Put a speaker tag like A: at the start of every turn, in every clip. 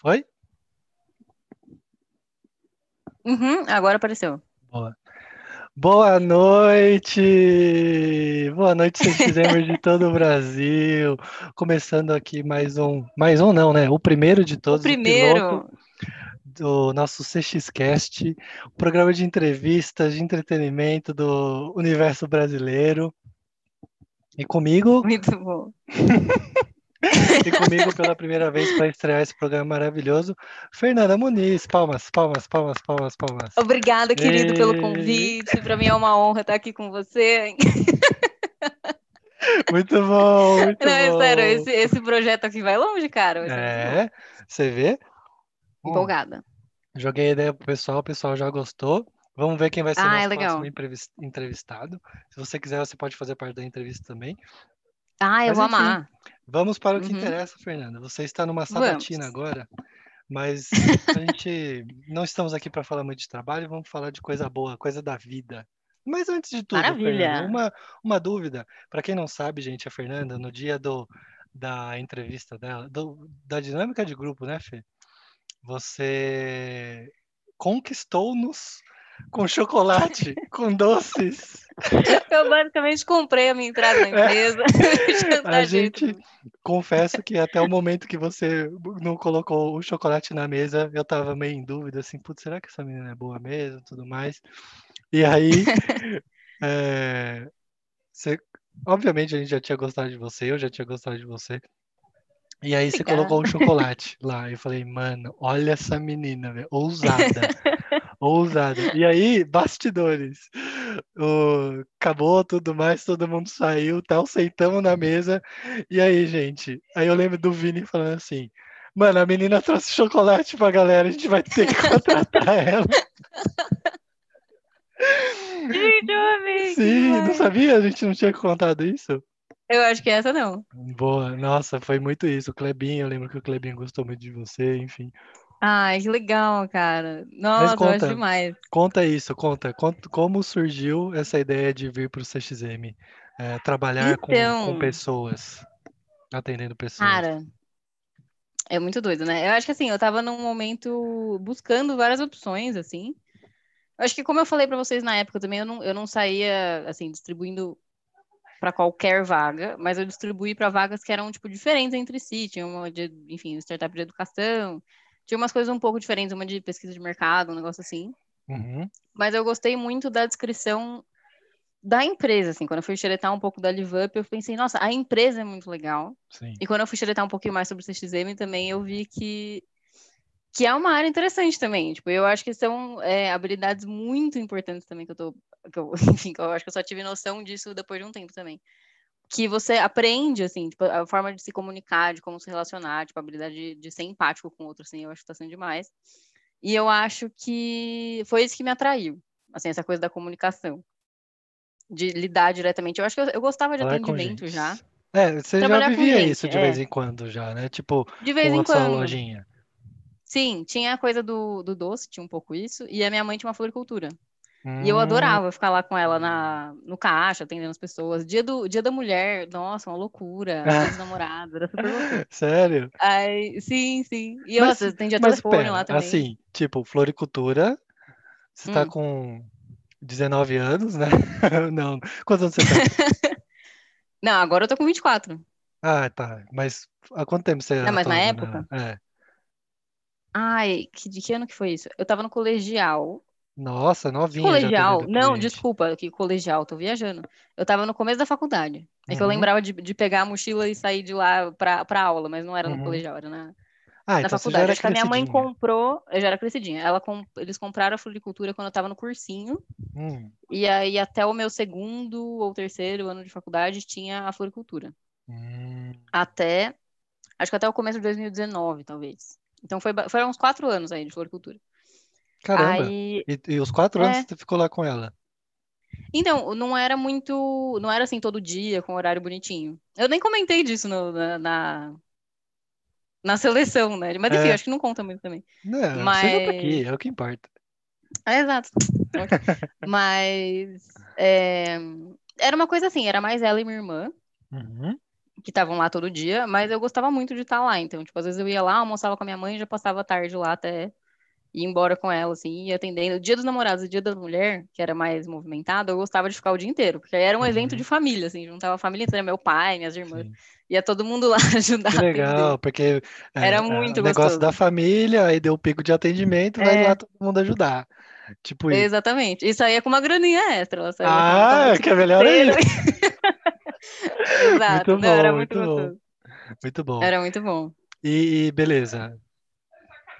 A: Foi?
B: Uhum, agora apareceu.
A: Boa. Boa noite! Boa noite, CXMers de todo o Brasil. Começando aqui mais um, mais um não, né? O primeiro de todos,
B: o primeiro
A: o do nosso CXCast, o programa de entrevistas, de entretenimento do universo brasileiro. E comigo.
B: Muito bom.
A: e comigo pela primeira vez para estrear esse programa maravilhoso, Fernanda Muniz. Palmas, palmas, palmas, palmas, palmas.
B: Obrigada, querido, e... pelo convite. Para mim é uma honra estar aqui com você.
A: Muito bom, muito
B: Não, é
A: bom.
B: sério, esse, esse projeto aqui vai longe, cara.
A: É, você vê?
B: Empolgada.
A: Joguei a ideia pro pessoal, o pessoal já gostou. Vamos ver quem vai ser o
B: ah,
A: nosso
B: é
A: próximo entrevistado. Se você quiser, você pode fazer parte da entrevista também.
B: Ah, eu
A: Mas,
B: vou
A: enfim,
B: amar.
A: Vamos para o que
B: Uhum.
A: interessa, Fernanda. Você está numa sabatina
B: Vamos.
A: agora, mas a gente não estamos aqui para falar muito de trabalho, vamos falar de coisa boa, coisa da vida. Mas antes de tudo. Fernanda, uma, uma dúvida. Para quem não sabe, gente, a Fernanda, no dia do, da entrevista dela, do- da dinâmica de grupo, né, Fê? Você conquistou-nos com chocolate, com doces.
B: Eu basicamente comprei a minha entrada na empresa.
A: É. A gente, confesso que até o momento que você não colocou o chocolate na mesa, eu tava meio em dúvida, assim, putz, será que essa menina é boa mesmo, tudo mais. E aí, é, você, obviamente a gente já tinha gostado de você, eu já tinha gostado de você. E aí você
B: Obrigada.
A: colocou o chocolate lá. Eu falei, mano, olha essa menina, ousada. Ousada. E aí, bastidores. O- acabou tudo mais, todo mundo saiu, tal, sentamos na mesa. E aí, gente? Aí eu lembro do Vini falando assim: Mano, a menina trouxe chocolate pra galera, a gente vai ter que contratar ela.
B: Gente, eu amei.
A: Sim, não sabia? A gente não tinha contado isso?
B: Eu acho que essa não.
A: Boa, nossa, foi muito isso. O Clebinho, eu lembro que o Clebinho gostou muito de você, enfim.
B: Ai, que legal, cara. Nossa, eu
A: conta.
B: acho demais.
A: Conta isso, conta. Conta como surgiu essa ideia de vir para o CXM? É, trabalhar com,
B: Então.
A: com pessoas, atendendo pessoas.
B: Cara, é muito doido, né? Eu acho que assim, eu tava num momento buscando várias opções, assim. Eu acho que, como eu falei pra vocês na época também, eu não, eu não saía, assim, distribuindo pra qualquer vaga, mas eu distribuí pra vagas que eram, tipo, diferentes entre si. Tinha uma de, enfim, startup de educação, tinha umas coisas um pouco diferentes, uma de pesquisa de mercado, um negócio assim.
A: Uhum,
B: Mas eu gostei muito da descrição da empresa, assim. Quando eu fui xeretar um pouco da LiveUp, eu pensei, nossa, a empresa é muito legal.
A: sim.
B: E quando eu fui xeretar um pouquinho mais sobre o CXM também, eu vi que, que é uma área interessante também. Tipo, eu acho que são é, habilidades muito importantes também que eu tô. Que eu, enfim, que eu acho que eu só tive noção disso depois de um tempo também. Que você aprende, assim, tipo, a forma de se comunicar, de como se relacionar, tipo, a habilidade de, de ser empático com o outro, assim, eu acho que tá sendo demais. E eu acho que foi isso que me atraiu, assim, essa coisa da comunicação. De lidar diretamente. Eu acho que eu, eu gostava de
A: Falar
B: atendimento já.
A: É, você já
B: Trabalhar com
A: vivia isso de
B: é.
A: vez em quando já, né? Tipo,
B: De vez em quando.
A: lojinha.
B: Sim, tinha a coisa do, do doce, tinha um pouco isso, e a minha mãe tinha uma floricultura. E eu
A: Hum,
B: adorava ficar lá com ela na, no caixa, atendendo as pessoas. Dia, do, dia da mulher, nossa, uma loucura. Dia dos namorados, era super loucura.
A: Sério?
B: Aí, sim, sim. E eu
A: Mas-
B: nossa, atendia telefone
A: pera,
B: lá também.
A: assim, tipo, floricultura, você tá
B: Hum.
A: com 19 anos, né? Não, quantos anos você tá?
B: Não, agora eu tô com 24.
A: Ah, tá. Mas há quanto tempo você
B: Não, mas na
A: atuava
B: época?
A: É.
B: Ai, que, de que ano que foi isso? Eu tava no colegial.
A: Nossa, novinha
B: colegial? Não, desculpa, que colegial, tô viajando. Eu tava no começo da faculdade. É que eu
A: Uhum.
B: lembrava de, de pegar a mochila e sair de lá pra, pra aula, mas não era no
A: Uhum.
B: colegial, era na,
A: Ah,
B: na
A: então
B: faculdade. Acho que a minha mãe comprou, eu já era crescidinha. Ela eles compraram a floricultura quando eu tava no cursinho.
A: Hum,
B: E aí, até o meu segundo ou terceiro ano de faculdade, tinha a floricultura.
A: hum.
B: Até, acho que até o começo de 2019, talvez. Então, foi, foram uns quatro anos aí de floricultura.
A: Caramba.
B: Aí,
A: E, e os quatro anos
B: É.
A: você ficou lá com ela?
B: então, não era muito, não era assim todo dia, com horário bonitinho. Eu nem comentei disso no- na, na, na seleção, né? Mas enfim,
A: É.
B: acho que não conta muito também.
A: Não, você já tá
B: Mas-
A: aqui, é o que importa.
B: É, exato. Mas é, era uma coisa assim, era mais ela e minha irmã.
A: Uhum.
B: que estavam lá todo dia, mas eu gostava muito de estar lá. Então, tipo, às vezes eu ia lá, almoçava com a minha mãe e já passava a tarde lá até ir embora com ela, assim, e atendendo. O dia dos namorados e o dia da mulher, que era mais movimentado, eu gostava de ficar o dia inteiro, porque era um evento
A: Uhum.
B: de família, assim, juntava a família inteira, meu pai, minhas irmãs,
A: Sim.
B: ia todo mundo lá ajudar
A: Que legal, porque é,
B: Era
A: é,
B: muito
A: o negócio da família, aí deu o pico de atendimento, vai lá
B: É,
A: todo mundo ajudar. Tipo isso.
B: exatamente. E saía com uma graninha extra, ela
A: Ah, que é melhor ainda.
B: Exato,
A: Muito
B: não, era
A: bom,
B: muito
A: muito bom,
B: gostoso.
A: muito bom.
B: Era muito bom.
A: E, e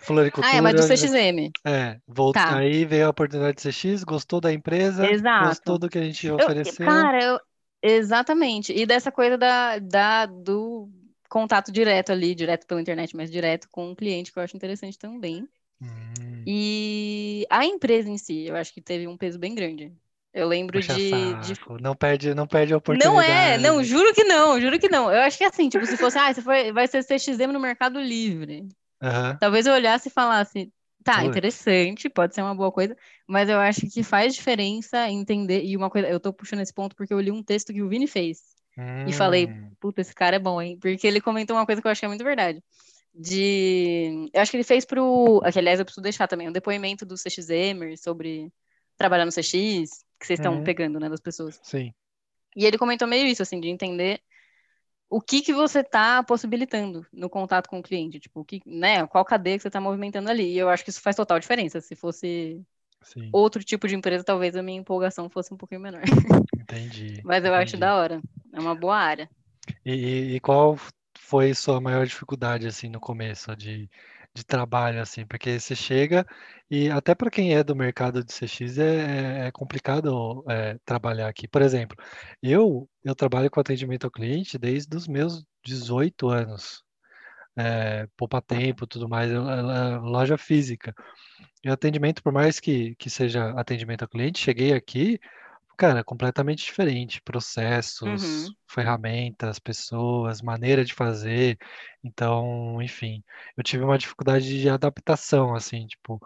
A: beleza,
B: Ah, é, mas do
A: floricultura,
B: CXM.
A: é, volt...
B: Tá,
A: aí veio a oportunidade de CX, gostou da empresa, gostou
B: exato.
A: do que a gente
B: Eu,
A: ofereceu.
B: cara, eu, exatamente. E dessa coisa da, da, do contato direto ali, direto pela internet, mas direto com o cliente, que eu acho interessante também.
A: Hum,
B: E a empresa em si, eu acho que teve um peso bem grande. Eu lembro
A: puxa
B: de, de...
A: não perde, não perde a
B: Não é, não,
A: oportunidade.
B: juro que não, juro que não. Eu acho que é assim, tipo, se fosse, ah, você foi, vai ser CXM no Mercado Livre.
A: Aham,
B: Talvez eu olhasse e falasse, tá, interessante, pode ser uma boa coisa, mas eu acho que faz diferença entender. E uma coisa, eu tô puxando esse ponto porque eu li um texto que o Vini fez e falei,
A: Hum,
B: puta, esse cara é bom, hein? Porque ele comentou uma coisa que eu achei muito verdade. De. Eu acho que ele fez pro. Que, aliás, eu preciso deixar também um depoimento do CXMer sobre trabalhar no CX, que vocês estão
A: uhum,
B: pegando, né, das pessoas.
A: sim,
B: E ele comentou meio isso, assim, de entender o que que você está possibilitando no contato com o cliente, tipo, o que, né, qual cadeia que você está movimentando ali. E eu acho que isso faz total diferença. Se fosse
A: sim,
B: outro tipo de empresa, talvez a minha empolgação fosse um pouquinho menor.
A: entendi,
B: Mas eu acho
A: entendi.
B: da hora. É uma boa área.
A: E, e- e qual foi sua maior dificuldade assim no começo de, de trabalho assim? Porque você chega e até para quem é do mercado de CX é, é- é complicado é, trabalhar aqui. Por exemplo, eu eu trabalho com atendimento ao cliente desde os meus 18 anos, é, poupa tempo, tudo mais, loja física. E atendimento, por mais que, que seja atendimento ao cliente, cheguei aqui Cara, completamente diferente. Processos,
B: Uhum,
A: ferramentas, pessoas, maneira de fazer. Então, enfim, eu tive uma dificuldade de adaptação, assim, tipo,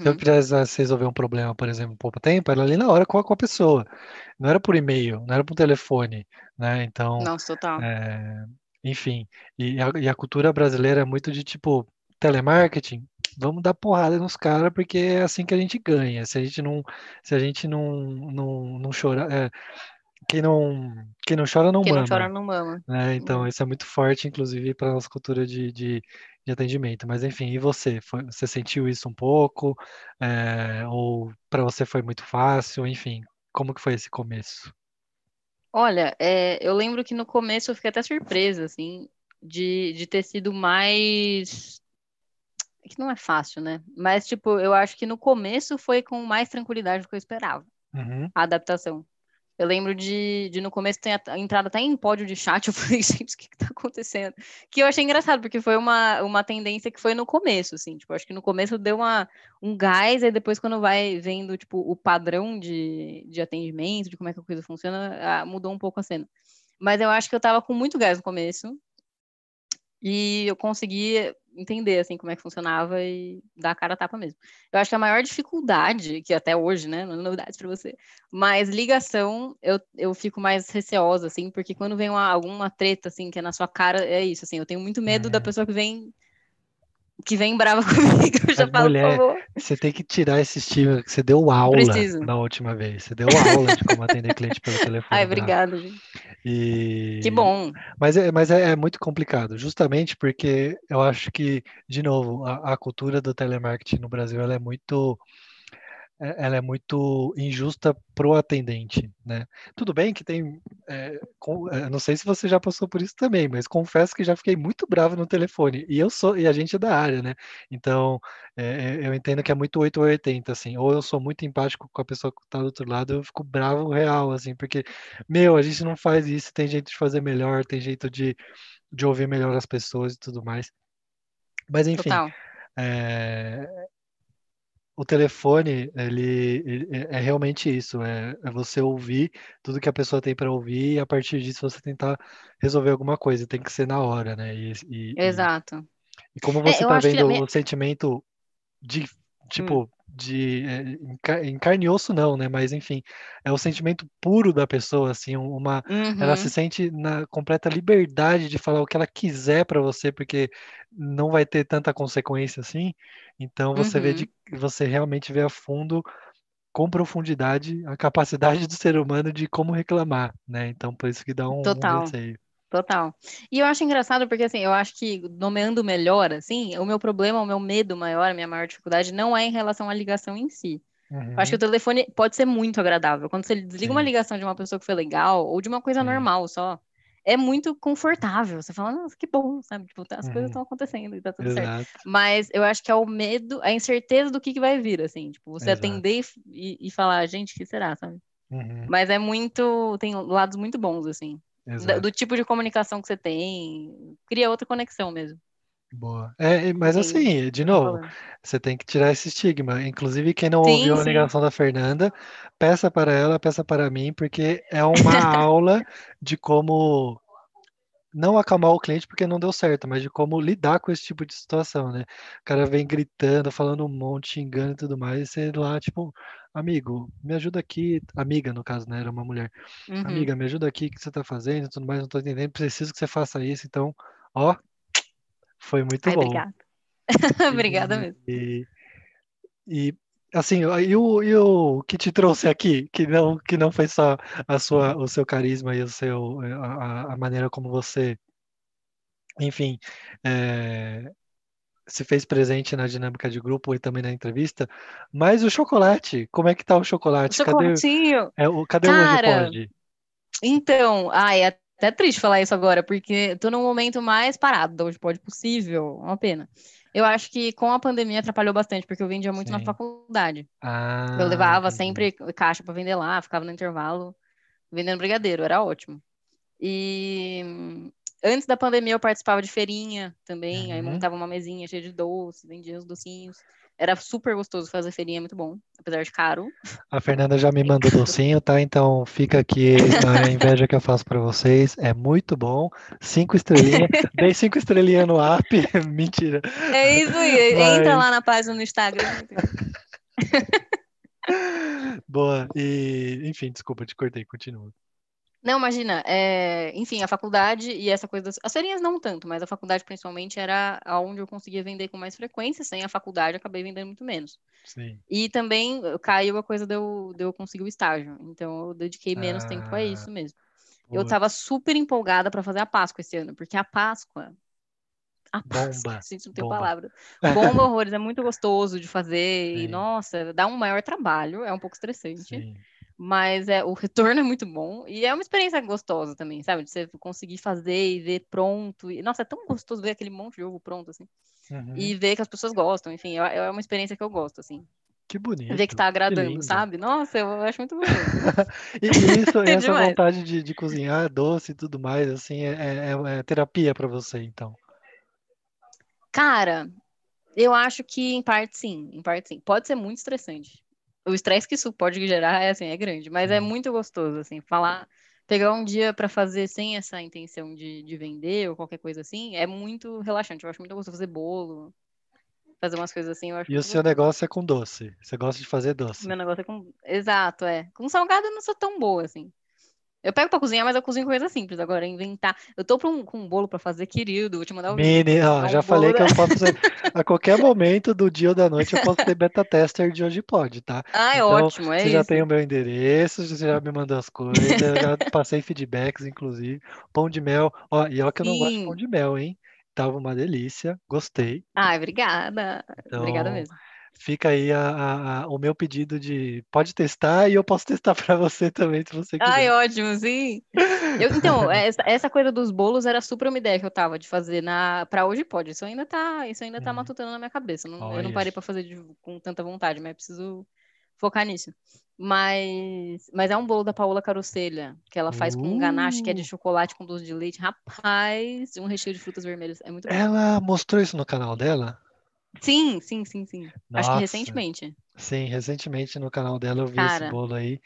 A: se eu
B: uhum.
A: precisasse resolver um problema, por exemplo, em pouco tempo, era ali na hora com a, com a pessoa. Não era por e-mail, não era por telefone, né? Então,
B: Nossa, total.
A: é, enfim, e a, e a cultura brasileira é muito de tipo, telemarketing, vamos dar porrada nos caras porque é assim que a gente ganha. Se a gente não, se a gente não, não, não chorar, é, quem não, quem não chora não
B: Quem não
A: mama,
B: chora não mama.
A: né? Então
B: É.
A: isso é muito forte, inclusive, para a nossa cultura de, de, de atendimento. Mas enfim, e você? Foi- você sentiu isso um pouco? É, ou para você foi muito fácil? Enfim, como que foi esse começo?
B: Olha, é, eu lembro que no começo eu fiquei até surpresa, assim, de, de ter sido mais. É Que não é fácil, né? Mas, tipo, eu acho que no começo foi com mais tranquilidade do que eu esperava,
A: Uhum,
B: a adaptação. Eu lembro de, de no começo ter entrado até em pódio de chat, eu falei, gente, o que que tá acontecendo? Que eu achei engraçado, porque foi uma, uma tendência que foi no começo, assim, tipo, acho que no começo deu uma, um gás, aí depois quando vai vendo, tipo, o padrão de, de atendimento, de como é que a coisa funciona, mudou um pouco a cena. Mas eu acho que eu tava com muito gás no começo, e eu consegui entender, assim, como é que funcionava e dar a cara a tapa mesmo. Eu acho que a maior dificuldade, que até hoje, né, não é novidade para você, mas ligação, eu, eu fico mais receosa, assim, porque quando vem uma, alguma treta, assim, que é na sua cara, é isso, assim, eu tenho muito medo da
A: uhum.
B: pessoa que vem, que vem brava comigo, eu já
A: Mas,
B: falo, por
A: mulher,
B: favor,
A: você tem que tirar esse estigma que você deu aula
B: preciso.
A: na última vez. Você deu aula de como atender cliente pelo telefone
B: Ai,
A: bravo.
B: obrigada, gente. Que
A: E...
B: bom.
A: Mas, é, mas é, é muito complicado, justamente porque eu acho que, de novo, a, a cultura do telemarketing no Brasil ela é muito, ela é muito injusta pro atendente, né? Tudo bem que tem, é, com- é, não sei se você já passou por isso também, mas confesso que já fiquei muito bravo no telefone. E eu sou, e a gente é da área, né? Então, é, é, eu entendo que é muito 8 ou 80, assim. Ou eu sou muito empático com a pessoa que tá do outro lado, eu fico bravo real, assim, porque, meu, a gente não faz isso, tem jeito de fazer melhor, tem jeito de, de ouvir melhor as pessoas e tudo mais. Mas, enfim,
B: Total.
A: é, o telefone, ele, ele- é é realmente isso, é, é você ouvir tudo que a pessoa tem para ouvir e a partir disso você tentar resolver alguma coisa, tem que ser na hora, né? E, e, e,
B: Exato.
A: e como
B: É,
A: você
B: eu
A: tá vendo
B: minha...
A: o sentimento de,
B: Hum,
A: tipo, de é, em ca- em carne e osso não, né? Mas enfim, é o sentimento puro da pessoa, assim, uma ela se
B: Uhum,
A: sente na completa liberdade de falar o que ela quiser para você, porque não vai ter tanta consequência assim. Então você vê
B: uhum.
A: de, você realmente vê a fundo, com profundidade, a capacidade do ser humano de como reclamar, né? Então por isso que dá um, um
B: Total.
A: receio.
B: Total. E eu acho engraçado porque, assim, eu acho que nomeando melhor, assim, o meu problema, o meu medo maior, a minha maior dificuldade não é em relação à ligação em si. Eu acho que o
A: Uhum,
B: telefone pode ser muito agradável. Quando você desliga uma
A: sim.
B: ligação de uma pessoa que foi legal, ou de uma coisa normal só, é muito confortável. Você fala, nossa, que bom, sabe? Tipo, tá- as coisas
A: Uhum,
B: estão acontecendo e tá tudo certo.
A: exato,
B: Mas eu acho que é o medo, a incerteza do que, que vai vir, assim. Tipo, você
A: exato.
B: atender e, e falar, gente, o que será, sabe?
A: Uhum,
B: Mas é muito, tem lados muito bons, assim.
A: Exato.
B: Do tipo de comunicação que você tem, cria outra conexão mesmo,
A: Boa. É, mas
B: quem
A: assim, de novo,
B: falando.
A: você tem que tirar esse estigma. Inclusive, quem não ouviu
B: Sim,
A: a
B: sim.
A: ligação da Fernanda, peça para ela, peça para mim, porque é uma aula de como não acalmar o cliente porque não deu certo, mas de como lidar com esse tipo de situação, né? O cara vem gritando, falando um monte, xingando e tudo mais, e você lá, tipo, amigo, me ajuda aqui, amiga, no caso, né? Era uma mulher.
B: Uhum.
A: Amiga, me ajuda aqui, o que você tá fazendo e tudo mais, não tô entendendo, preciso que você faça isso, então, ó, foi muito
B: Ai,
A: bom.
B: obrigada. Obrigada mesmo.
A: e, e, assim, e o, e o que te trouxe aqui, que não, que não foi só a sua, o seu carisma e o seu, a, a a maneira como você, enfim, é, se fez presente na dinâmica de grupo e também na entrevista, mas o chocolate, como é que tá o
B: O
A: chocolate? Cadê,
B: chocolatinho.
A: é, o, cadê o
B: Cara,
A: pode?
B: então, ai, é até triste falar isso agora, porque tô num momento mais parado da hoje pode possível, uma pena. Eu acho que com a pandemia atrapalhou bastante, porque eu vendia muito na
A: Sim.
B: faculdade. Eu
A: Ah,
B: levava
A: entendi.
B: sempre caixa para vender lá, ficava no intervalo vendendo brigadeiro, era ótimo. E antes da pandemia eu participava de feirinha também, aí
A: Uhum.
B: montava uma mesinha cheia de doces, vendia os docinhos. Era super gostoso fazer feirinha, é muito bom, apesar de caro.
A: A Fernanda já me
B: É
A: mandou docinho, tá? Então fica aqui a inveja que eu faço pra vocês. É muito bom. Cinco estrelinhas. Dei cinco estrelinhas no app. Mentira.
B: É isso aí, entra
A: Mas,
B: lá na página no Instagram.
A: boa. E, enfim, desculpa, te cortei. Continua.
B: Não, imagina, é, enfim, a faculdade e essa coisa das... As feirinhas não tanto, mas a faculdade principalmente era onde eu conseguia vender com mais frequência, sem a faculdade eu acabei vendendo muito menos.
A: Sim.
B: E também eh, caiu a coisa de eu, de eu conseguir o estágio. Então eu dediquei menos tempo a
A: Ah,
B: isso mesmo. Eu estava
A: putz.
B: super empolgada para fazer a Páscoa esse ano, porque a Páscoa, a Páscoa,
A: Bomba.
B: gente, não
A: Bomba.
B: palavra. Bomba horrores, é muito gostoso de fazer e
A: Sim,
B: nossa, dá um maior trabalho, é um pouco estressante,
A: sim.
B: Mas é o retorno é muito bom e é uma experiência gostosa também, sabe? De você conseguir fazer e ver pronto. E, nossa, é tão gostoso ver aquele monte de ovo pronto assim.
A: Uhum.
B: E ver que as pessoas gostam, enfim, é é uma experiência que eu gosto, assim.
A: Que
B: Ver que
A: bonito.
B: tá
A: Que
B: agradando,
A: lindo.
B: sabe? Nossa, eu acho muito gostoso.
A: E, isso,
B: É
A: essa
B: demais.
A: vontade de, de cozinhar doce e tudo mais, assim, é, é, é é terapia pra você, então.
B: Cara, eu acho que em parte sim, em parte sim. Pode ser muito estressante. O estresse que isso pode gerar é assim, é grande, mas é
A: Sim.
B: muito gostoso, assim, falar, pegar um dia pra fazer sem essa intenção de, de vender ou qualquer coisa assim, é muito relaxante. Eu acho muito gostoso fazer bolo, fazer umas coisas assim, eu acho
A: E o seu
B: gostoso.
A: negócio é com doce. Você gosta de fazer doce.
B: Meu negócio é com. Exato, é. Com salgado eu não sou tão boa, assim. Eu pego pra cozinhar, mas eu cozinho coisa simples. Agora, inventar. Eu tô um- com um bolo pra fazer, querido. Vou te mandar vídeo.
A: Mini, ó, já
B: um
A: falei
B: bolo.
A: que eu posso ser, a qualquer momento do dia ou da noite eu posso ser beta tester de hoje pode, tá?
B: Ah, é
A: Então,
B: ótimo, é
A: você já tem
B: isso.
A: o meu endereço, você já me mandou as coisas, já passei feedbacks, inclusive. Pão de mel, ó, e ó que eu não gosto de pão
B: Sim.
A: de mel, hein? Tava uma delícia, gostei.
B: Ai, obrigada. Obrigada
A: Então,
B: mesmo.
A: Fica aí a- a- a- o meu pedido de pode testar e eu posso testar para você também, se você
B: Ai,
A: quiser.
B: ótimo, sim. Eu, então, essa, essa coisa dos bolos era super uma ideia que eu tava de fazer na para hoje pode. Isso ainda tá, isso ainda tá
A: Uhum.
B: matutando na minha cabeça. Não- eu não parei pra fazer de- com tanta vontade, mas preciso focar nisso. Mas, mas é um bolo da Paola Carocelha, que ela faz com um ganache que é de
A: uh,
B: chocolate com doce de leite. Rapaz, um recheio de frutas vermelhas. É muito bom.
A: ela mostrou isso no canal dela?
B: Sim, sim, sim, sim. Acho que
A: Nossa,
B: recentemente.
A: sim, recentemente no canal dela eu vi esse
B: Cara,
A: bolo aí.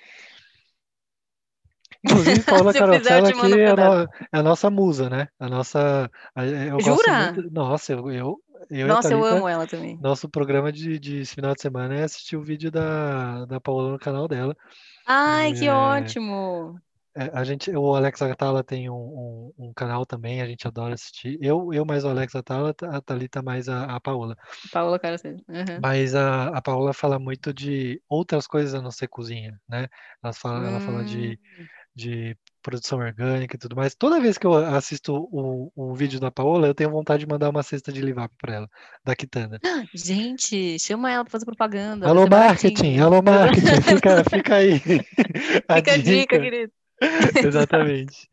A: Inclusive, Paula
B: eu eu mando
A: aqui é no- é a nossa musa, né? A nossa. a- Eu
B: Jura?
A: muito. Nossa, eu, eu, eu
B: Nossa, eu
A: Thalita,
B: amo ela também.
A: Nosso programa de, de esse final de semana é assistir o vídeo da, da Paola no canal dela.
B: Ai, que
A: É,
B: ótimo!
A: É, a gente, o Alex Atala tem um, um, um canal também, a gente adora assistir. Eu, eu mais o Alex Atala, a Thalita mais a, a Paola.
B: Paola Caracete. Uhum.
A: Mas a, a Paola fala muito de outras coisas a não ser cozinha, né? Ela fala, ela fala de,
B: Hum,
A: de produção orgânica e tudo mais. Toda vez que eu assisto o, o vídeo da Paola, eu tenho vontade de mandar uma cesta de livap para ela, da Quitanda.
B: gente, chama ela pra fazer propaganda.
A: Alô, marketing!
B: baratinho.
A: Alô, marketing! Fica, fica aí a
B: Fica a dica,
A: dica.
B: querido.
A: Exatamente.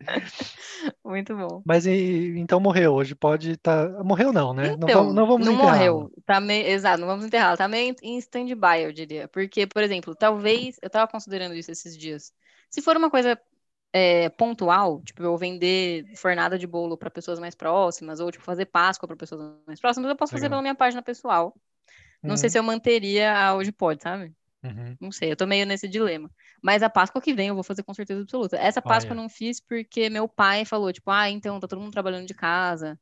B: Muito bom.
A: Mas e- então morreu. Hoje pode estar. Morreu não, né? Não
B: Então,
A: vamos, não vamos
B: não
A: enterrá-la.
B: morreu. Tá meio, exato, não vamos enterrá-la. Tá meio em stand-by, eu diria. Porque, por exemplo, talvez, eu tava considerando isso esses dias. Se for uma coisa é, pontual, tipo, eu vender fornada de bolo para pessoas mais próximas, ou tipo, fazer Páscoa para pessoas mais próximas, eu posso fazer
A: Legal.
B: pela minha página pessoal. Não sei
A: Uhum,
B: se eu manteria a hoje pode, sabe?
A: Uhum.
B: Não sei, eu tô meio nesse dilema. Mas a Páscoa que vem eu vou fazer com certeza absoluta. Essa Páscoa eu não fiz porque meu pai falou, tipo, ah, então tá todo mundo trabalhando de casa.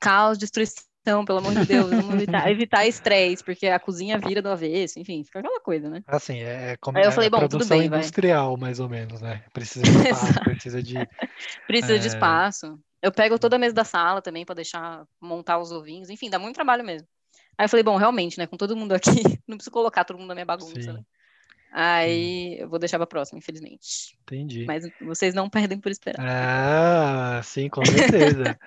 B: Caos, destruição, pelo amor de Deus, vamos evitar, evitar estresse, porque a cozinha vira do avesso, enfim, fica aquela coisa, né?
A: Assim, é, é como
B: Aí eu
A: é
B: falei, bom, tudo
A: produção
B: bem, vai.
A: industrial, mais ou menos, né? Precisa de espaço, precisa de.
B: Precisa de
A: É,
B: espaço. Eu pego toda a mesa da sala também pra deixar montar os ovinhos, enfim, dá muito trabalho mesmo. Aí eu falei, bom, realmente, né, com todo mundo aqui, não preciso colocar todo mundo na minha bagunça, né?
A: sim, sim,
B: Aí eu vou deixar pra próxima, infelizmente.
A: entendi.
B: Mas vocês não perdem por esperar.
A: Ah, sim, com certeza.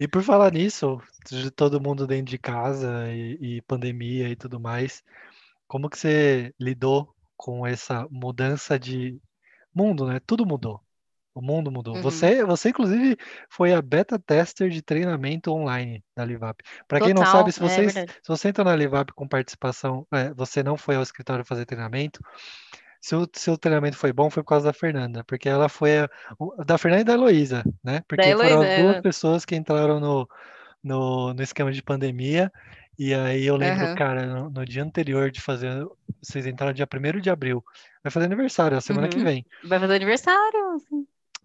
A: E por falar nisso, de todo mundo dentro de casa e, e pandemia e tudo mais, como que você lidou com essa mudança de mundo, né? Tudo mudou. O mundo mudou.
B: Uhum.
A: Você, você inclusive foi a beta tester de treinamento online da Livap. Para quem não sabe, se
B: é
A: você,
B: verdade.
A: se você entra na Livap com participação, é, você não foi ao escritório fazer treinamento. Se o seu treinamento foi bom, foi por causa da Fernanda, porque ela foi a, o- da Fernanda e da Heloísa, né?
B: Da
A: Porque foram
B: Heloísa,
A: as duas
B: é.
A: pessoas que entraram no, no, no esquema de pandemia. E aí eu lembro,
B: Aham.
A: cara, no, no dia anterior de fazer, vocês entraram dia 1 de abril. Vai fazer aniversário, a semana que
B: Uhum.
A: vem.
B: Vai fazer aniversário.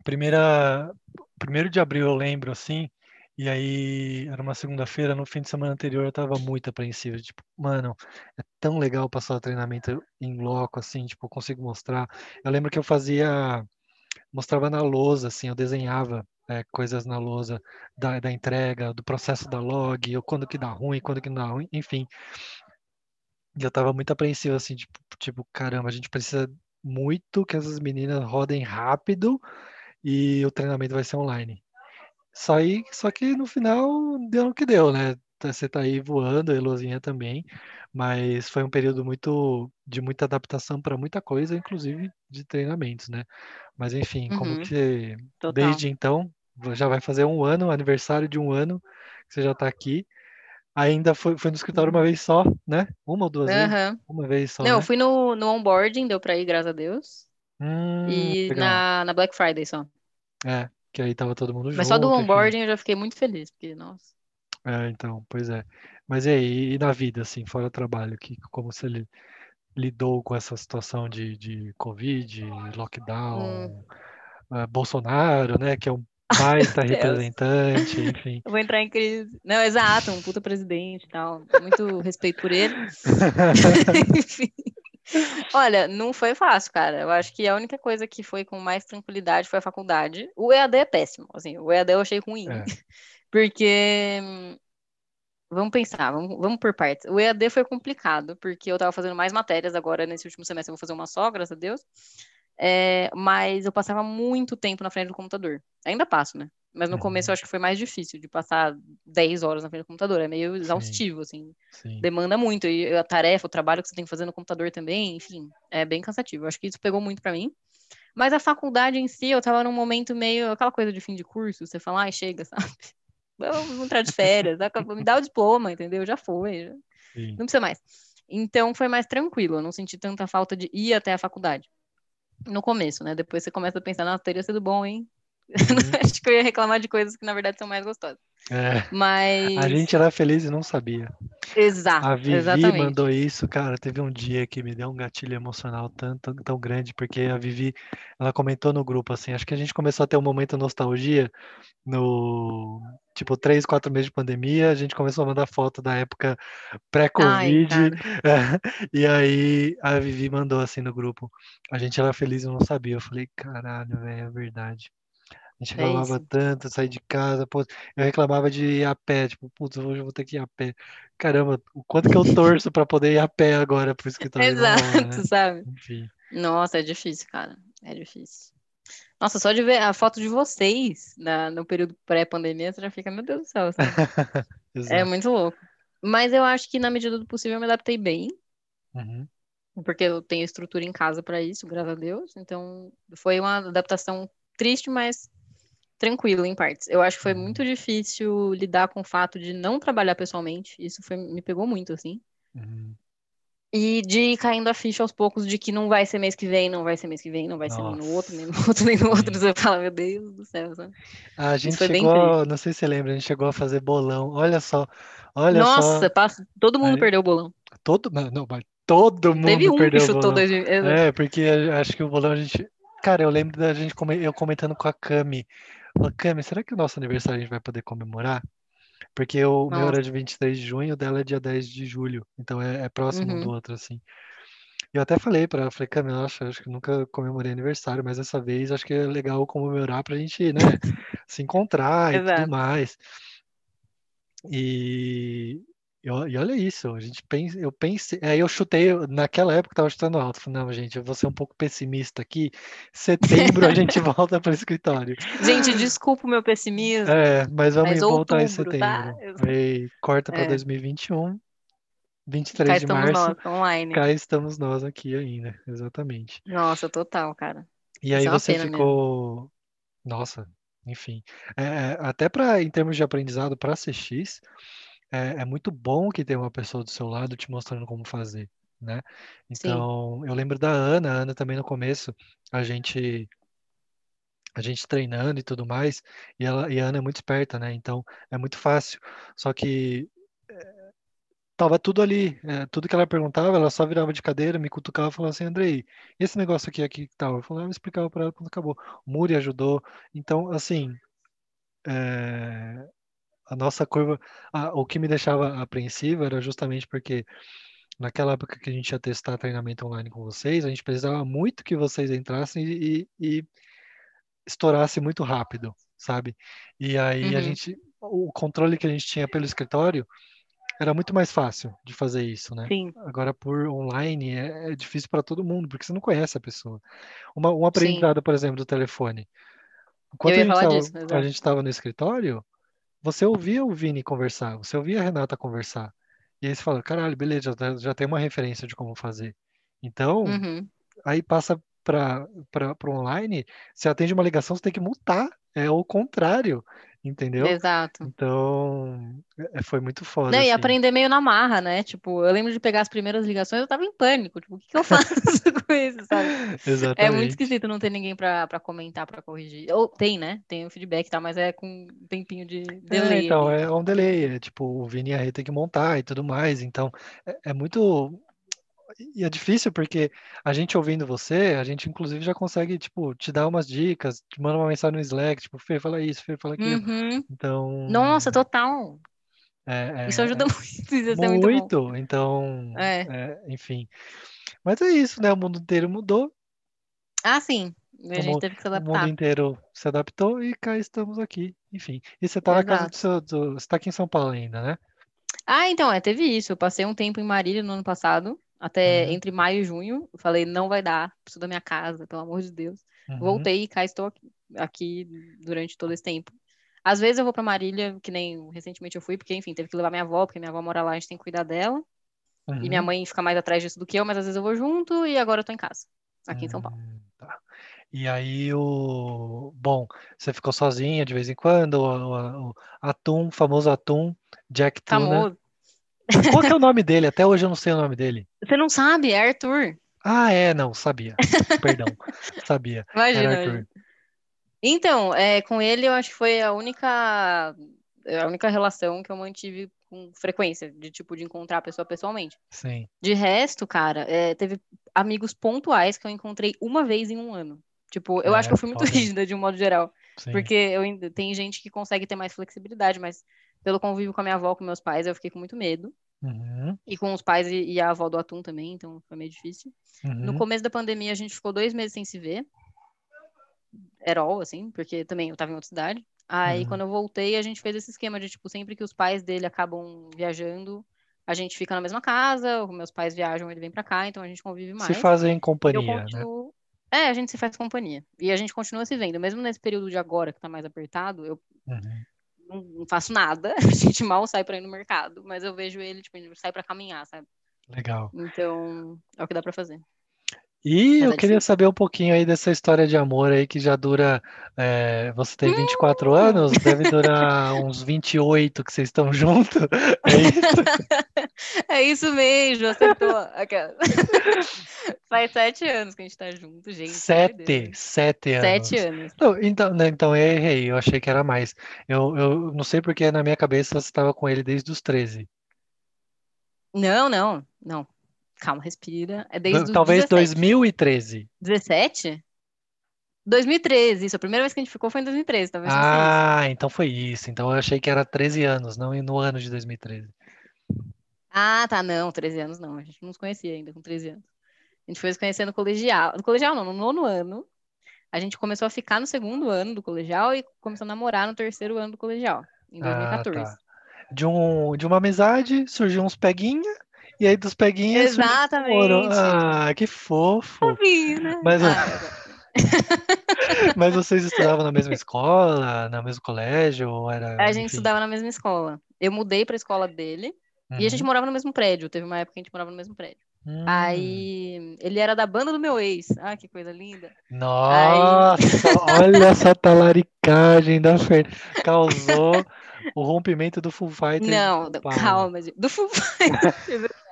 A: Primeira, primeiro de abril eu lembro assim, e aí era uma segunda-feira, no fim de semana anterior eu tava muito apreensivo, tipo, mano, é tão legal passar o treinamento em loco assim, tipo, eu consigo mostrar. Eu lembro que eu fazia, mostrava na lousa assim, eu desenhava é, coisas na lousa da, da entrega, do processo da log, ou quando que dá ruim, quando que não dá ruim, enfim. E eu tava muito apreensivo assim, tipo, tipo, caramba, a gente precisa muito que essas meninas rodem rápido e o treinamento vai ser online. Só, aí, só que no final deu no que deu, né? Tá- Você tá aí voando, a Elozinha também, mas foi um período muito de muita adaptação para muita coisa, inclusive de treinamentos, né? Mas enfim, como
B: Uhum.
A: que você,
B: Total.
A: desde então, já vai fazer um ano, aniversário de um ano que você já tá aqui. Ainda foi, foi no escritório uma
B: Uhum.
A: vez só, né? Uma ou duas vezes?
B: Aham.
A: Uma vez só,
B: Não, eu
A: né?
B: fui no, no onboarding, deu pra ir, graças a Deus.
A: Hum,
B: E
A: legal.
B: na, na Black Friday só.
A: É, que aí tava todo mundo
B: Mas só do
A: junto, enfim.
B: onboarding eu já fiquei muito feliz, porque, nossa.
A: É, então, pois é. Mas e aí, e na vida, assim, fora o trabalho, que, como você li- lidou com essa situação de, de Covid,
B: Hum.
A: lockdown, ah, Bolsonaro, né, que é um baita representante, enfim.
B: Eu vou entrar em crise. Não, exato, um puta presidente e tal. Muito respeito por ele. Enfim. Olha, não foi fácil, cara. Eu acho que a única coisa que foi com mais tranquilidade foi a faculdade. O EAD é péssimo, assim, o EAD eu achei ruim.
A: É.
B: Porque, vamos pensar, vamos, vamos por partes. O EAD foi complicado, porque eu tava fazendo mais matérias agora, nesse último semestre eu vou fazer uma só, graças a Deus. É, mas eu passava muito tempo na frente do computador. Ainda passo, né? Mas no começo eu acho que foi mais difícil de passar 10 horas na frente do computador. É meio
A: Sim,
B: exaustivo, assim.
A: sim.
B: Demanda muito. E a tarefa, o trabalho que você tem que fazer no computador também, enfim, é bem cansativo. Eu acho que isso pegou muito pra mim. Mas a faculdade em si, eu tava num momento meio aquela coisa de fim de curso, você fala, ai, chega, sabe? Vamos entrar de férias, me dá o diploma, entendeu? Já foi, já-
A: Sim.
B: não precisa mais. Então foi mais tranquilo, eu não senti tanta falta de ir até a faculdade. No começo, né? Depois você começa a pensar, nossa, teria sido bom, hein?
A: Uhum.
B: Acho que eu ia reclamar de coisas que na verdade são mais gostosas.
A: É.
B: Mas.
A: A gente era feliz e não sabia.
B: Exato.
A: A Vivi
B: exatamente.
A: mandou isso, cara. Teve um dia que me deu um gatilho emocional tão, tão, tão grande, porque a Vivi, ela comentou no grupo assim, acho que a gente começou a ter um momento nostalgia no, tipo, três, quatro meses de pandemia, a gente começou a mandar foto da época pré-Covid, e aí a Vivi mandou assim no grupo, a gente era feliz e não sabia. Eu falei, caralho, velho, é verdade. A gente
B: É
A: reclamava
B: isso.
A: tanto, sair de casa, pô, eu reclamava de ir a pé, tipo, putz, hoje eu vou ter que ir a pé. Caramba, o quanto que eu torço pra poder ir a pé agora pro escritório, não rola, né?
B: Exato, sabe?
A: Enfim.
B: Nossa, é difícil, cara. É difícil. Nossa, só de ver a foto de vocês na, no período pré-pandemia, você já fica, meu Deus do céu, sabe? É
A: Exato.
B: muito louco. Mas eu acho que na medida do possível eu me adaptei bem,
A: Uhum.
B: porque eu tenho estrutura em casa para isso, graças a Deus. Então, foi uma adaptação triste, mas tranquila em partes. Eu acho que foi
A: Uhum.
B: muito difícil lidar com o fato de não trabalhar pessoalmente. Isso foi, me pegou muito, assim.
A: Uhum.
B: E de ir caindo a ficha aos poucos de que não vai ser mês que vem, não vai ser mês que vem, não vai ser nem no outro, nem no outro, nem no outro. Você fala, meu Deus do céu, sabe?
A: A gente chegou, não sei se você lembra, a gente chegou a fazer bolão. Olha só, olha
B: Nossa,
A: só,
B: passa, todo mundo
A: aí,
B: perdeu o bolão.
A: todo, não, mas todo
B: Teve
A: mundo
B: um que
A: perdeu o
B: chutou
A: bolão.
B: dois.
A: É, porque acho que o bolão a gente, cara, eu lembro da gente eu comentando com a Cami. Falei, Cami, será que o nosso aniversário a gente vai poder comemorar? Porque o meu
B: Nossa.
A: era de 23 de junho, o dela é dia 10 de julho. Então é, é próximo um do
B: Uhum.
A: outro, assim. Eu até falei pra ela, falei, Cami, nossa, acho que nunca comemorei aniversário, mas dessa vez acho que é legal comemorar pra gente, né, se encontrar e tudo
B: Exato.
A: mais. E, e o- e olha isso, a gente pensa, eu pensei, aí eu chutei, eu- naquela época eu tava chutando alto, falei, não, gente, eu vou ser um pouco pessimista aqui, setembro a gente volta para o escritório.
B: Gente, desculpa o meu pessimismo,
A: É, mas vamos
B: mas
A: voltar em
B: tá?
A: setembro. Aí corta para
B: É,
A: 2021,
B: cá
A: 23 de
B: estamos
A: março,
B: nós, online.
A: cá estamos nós aqui ainda, exatamente.
B: Nossa, total, cara.
A: E aí
B: é
A: você
B: pena mesmo.
A: ficou, nossa, enfim, É, é, até para em termos de aprendizado para CX, é, é muito bom que tem uma pessoa do seu lado te mostrando como fazer, né?
B: Sim,
A: Então, eu lembro da Ana, a Ana também no começo, a gente a gente treinando e tudo mais, e ela e a Ana é muito esperta, né? Então, é muito fácil. Só que tava tudo ali, é, tudo que ela perguntava, ela só virava de cadeira, me cutucava e falava assim, Andrei, esse negócio aqui, aqui que tal? Eu falava, eu explicava para ela quando acabou. O Muri ajudou. Então, assim, é, a nossa curva, a- o que me deixava apreensivo era justamente porque naquela época que a gente ia testar treinamento online com vocês, a gente precisava muito que vocês entrassem e, e estourasse muito rápido, sabe? E aí a
B: uhum,
A: gente, o controle que a gente tinha pelo escritório era muito mais fácil de fazer isso, né?
B: sim,
A: Agora por online é, é difícil para todo mundo, porque você não conhece a pessoa. Uma, um
B: sim.
A: aprendizado, por exemplo, do telefone. Enquanto a
B: disso,
A: a gente estava no escritório, você ouvia o Vini conversar, você ouvia a Renata conversar. E aí você fala, caralho, beleza, já, já tem uma referência de como fazer. Então,
B: Uhum,
A: aí passa para o online, você atende uma ligação, você tem que mutar. É o contrário, entendeu?
B: exato.
A: Então, é- foi muito foda,
B: Não, e
A: assim.
B: aprender meio na marra, né? Tipo, eu lembro de pegar as primeiras ligações, eu tava em pânico. Tipo, o que que eu faço com isso, sabe? É muito
A: Exatamente.
B: esquisito não ter ninguém pra, pra comentar, pra corrigir. Ou tem, né? Tem o feedback e tal, mas é com um tempinho de
A: É,
B: delay
A: então,
B: ali.
A: é um delay, é tipo, o Vini e a Rê tem que montar e tudo mais, então, é, é muito, e é difícil porque a gente ouvindo você, a gente inclusive já consegue, tipo, te dar umas dicas, te manda uma mensagem no Slack, tipo, Fê, fala isso, Fê, fala aquilo,
B: Uhum.
A: então,
B: Nossa, total. Isso
A: é,
B: ajuda
A: é- é
B: muito, isso é muito
A: muito, então,
B: É.
A: é, enfim, mas é isso, né, o mundo inteiro mudou,
B: Ah, sim. A
A: o,
B: gente
A: mu-
B: teve que se
A: o mundo
B: adaptar.
A: inteiro se adaptou e cá estamos aqui, enfim, e você tá na casa do seu, do, você tá aqui em São Paulo ainda, né?
B: Ah, então, é, teve isso. Eu passei um tempo em Marília no ano passado, até
A: Uhum,
B: entre maio e junho. Eu falei, não vai dar, preciso da minha casa, pelo amor de Deus.
A: uhum,
B: Voltei e cá estou aqui, aqui durante todo esse tempo. Às vezes eu vou pra Marília, que nem recentemente eu fui, porque, enfim, teve que levar minha avó, porque minha avó mora lá, a gente tem que cuidar dela. E minha
A: uhum.
B: mãe fica mais atrás disso do que eu, mas às vezes eu vou junto e agora eu tô em casa, aqui em São Paulo.
A: Hum, tá. E aí o. Bom, você ficou sozinha de vez em quando, o, o- o atum, famoso atum, Jack Tuna. Qual é o nome dele? Até hoje eu não sei o nome dele.
B: Você não sabe, é Arthur.
A: Ah, é, não, sabia. Perdão, sabia.
B: Imagina. Então, é, com ele eu acho que foi a única é a única relação que eu mantive com frequência, de tipo, de encontrar a pessoa pessoalmente.
A: Sim.
B: De resto, cara, é, teve amigos pontuais que eu encontrei uma vez em um ano. Tipo, eu
A: É,
B: acho que eu fui muito
A: foda.
B: rígida de um modo geral.
A: Sim.
B: Porque eu ainda tem gente que consegue ter mais flexibilidade, mas pelo convívio com a minha avó, com meus pais, eu fiquei com muito medo.
A: Uhum,
B: E com os pais e, e a avó do Atum também, então foi meio difícil. No
A: uhum.
B: começo da pandemia, a gente ficou dois meses sem se ver. Era all, assim, porque também eu tava em outra cidade. Aí,
A: Uhum.
B: quando eu voltei, a gente fez esse esquema de, tipo, sempre que os pais dele acabam viajando, a gente fica na mesma casa, ou meus pais viajam, ele vem pra cá, então a gente convive mais.
A: Se fazem companhia, né?
B: continuo. É, a gente se faz companhia. E a gente continua se vendo. Mesmo nesse período de agora, que tá mais apertado, eu
A: Uhum.
B: Não, faço nada. A gente mal sai pra ir no mercado. Mas eu vejo ele, tipo, ele sai pra caminhar, sabe?
A: Legal.
B: Então, é o que dá pra fazer.
A: E
B: Mas
A: eu
B: é
A: queria
B: difícil.
A: saber um pouquinho aí dessa história de amor aí que já dura. é, você tem 24 anos, deve durar uns 28 que vocês estão juntos. É isso?
B: É isso mesmo, acertou. Aquela. Faz sete anos que a gente tá junto, gente.
A: Sete, sete anos.
B: Sete anos.
A: Não, então, né, então eu errei, eu achei que era mais. Eu, eu não sei porque na minha cabeça você estava com ele desde os 13.
B: Não, não, não. Calma, respira. É desde
A: Talvez
B: 17.
A: 2013.
B: 17? 2013, isso. A primeira vez que a gente ficou foi em 2013, talvez.
A: Ah, então foi isso. Então eu achei que era 13 anos, não no ano de 2013.
B: Ah, tá, não, 13 anos não. A gente não se conhecia ainda com 13 anos. A gente foi se conhecer no colegial. No colegial não, no nono ano. A gente começou a ficar no segundo ano do colegial e começou a namorar no terceiro ano do colegial, em
A: Ah,
B: 2014.
A: tá. De, um, de uma amizade surgiu uns peguinha, e aí dos peguinhas.
B: Exatamente.
A: Ah, que fofo.
B: Fofinho, né?
A: Mas,
B: Ah,
A: mas vocês estudavam na mesma escola, no mesmo colégio, ou era,
B: a gente
A: enfim?
B: estudava na mesma escola. Eu mudei pra escola dele e a gente
A: Uhum.
B: morava no mesmo prédio. Teve uma época que a gente morava no mesmo prédio.
A: Hum.
B: Aí ele era da banda do meu ex. Ah, que coisa linda.
A: Nossa, olha essa talaricagem da Fer. Causou o rompimento do Full Fighters.
B: Não,
A: do
B: calma, gente. Do Foo Fighters.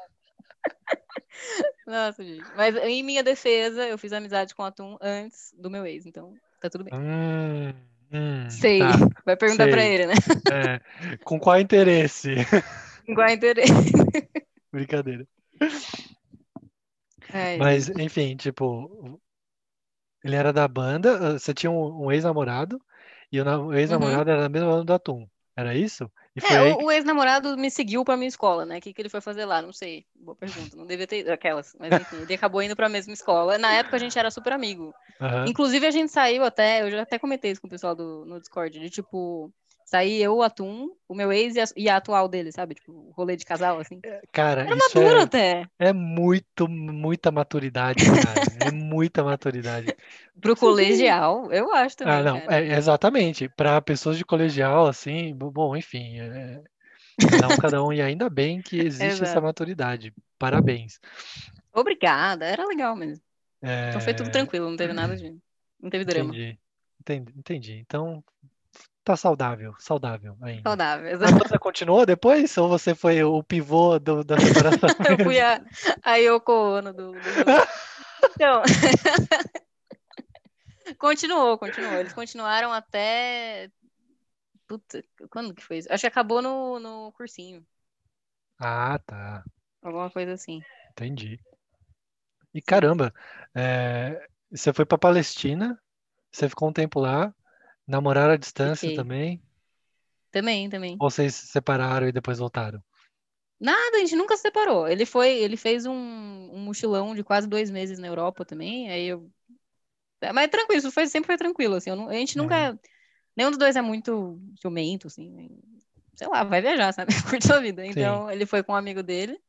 B: Nossa, gente. Mas em minha defesa, eu fiz amizade com o Atum antes do meu ex, então tá tudo bem.
A: Hum, hum,
B: Sei.
A: tá,
B: Vai perguntar pra
A: sei.
B: ele, né?
A: é. Com qual interesse?
B: Qual é o interesse?
A: Brincadeira.
B: Ai,
A: Mas, enfim, tipo, ele era da banda, ah, você tinha um, um ex-namorado, e o na- o ex-namorado era da mesma banda do Atum. Era isso?
B: É, o, o ex-namorado me seguiu pra minha escola, né? O que, que ele foi fazer lá? Não sei. Boa pergunta. Não devia ter aquelas. Mas enfim, ele acabou indo pra mesma escola. Na época a gente era super amigo.
A: Aham.
B: Inclusive a gente saiu até, eu já até comentei isso com o pessoal do, no Discord, de tipo, sair eu, o Atum, o meu ex e a, e a atual dele, sabe? Tipo, o rolê de casal, assim.
A: Cara,
B: Era
A: isso
B: maduro
A: é,
B: até.
A: é muito, muita maturidade, cara. É muita maturidade.
B: Pro colegial, eu acho também,
A: Ah, não, é, exatamente. Para pessoas de colegial, assim, bo- bom, enfim, é, cada um, cada um, e ainda bem que existe essa maturidade. Parabéns.
B: Obrigada, era legal mesmo. Então foi tudo
A: É,
B: tranquilo, não teve nada de. Não teve drama.
A: entendi, entendi, entendi. Então, tá saudável, saudável ainda.
B: Saudável. Exato.
A: banda continuou depois? Ou você foi o pivô do- da separação?
B: Eu fui a, a Yoko Ono do, do... Então. continuou, continuou. Eles continuaram até. Puta, quando que foi isso? Acho que acabou no, no cursinho.
A: Ah, tá.
B: Alguma coisa assim.
A: Entendi. E caramba, é, você foi para Palestina, você ficou um tempo lá, namoraram à distância
B: Fiquei.
A: também,
B: Também, também.
A: ou vocês se separaram e depois voltaram?
B: Nada, a gente nunca se separou. Ele foi, ele fez um, um mochilão de quase dois meses na Europa também. Aí eu. É, Mas tranquilo, isso foi, sempre foi tranquilo, assim. não- a gente nunca. Nenhum dos dois é muito ciumento, assim. Sei lá, vai viajar, sabe? Curte sua vida. Então, ele foi com um amigo dele.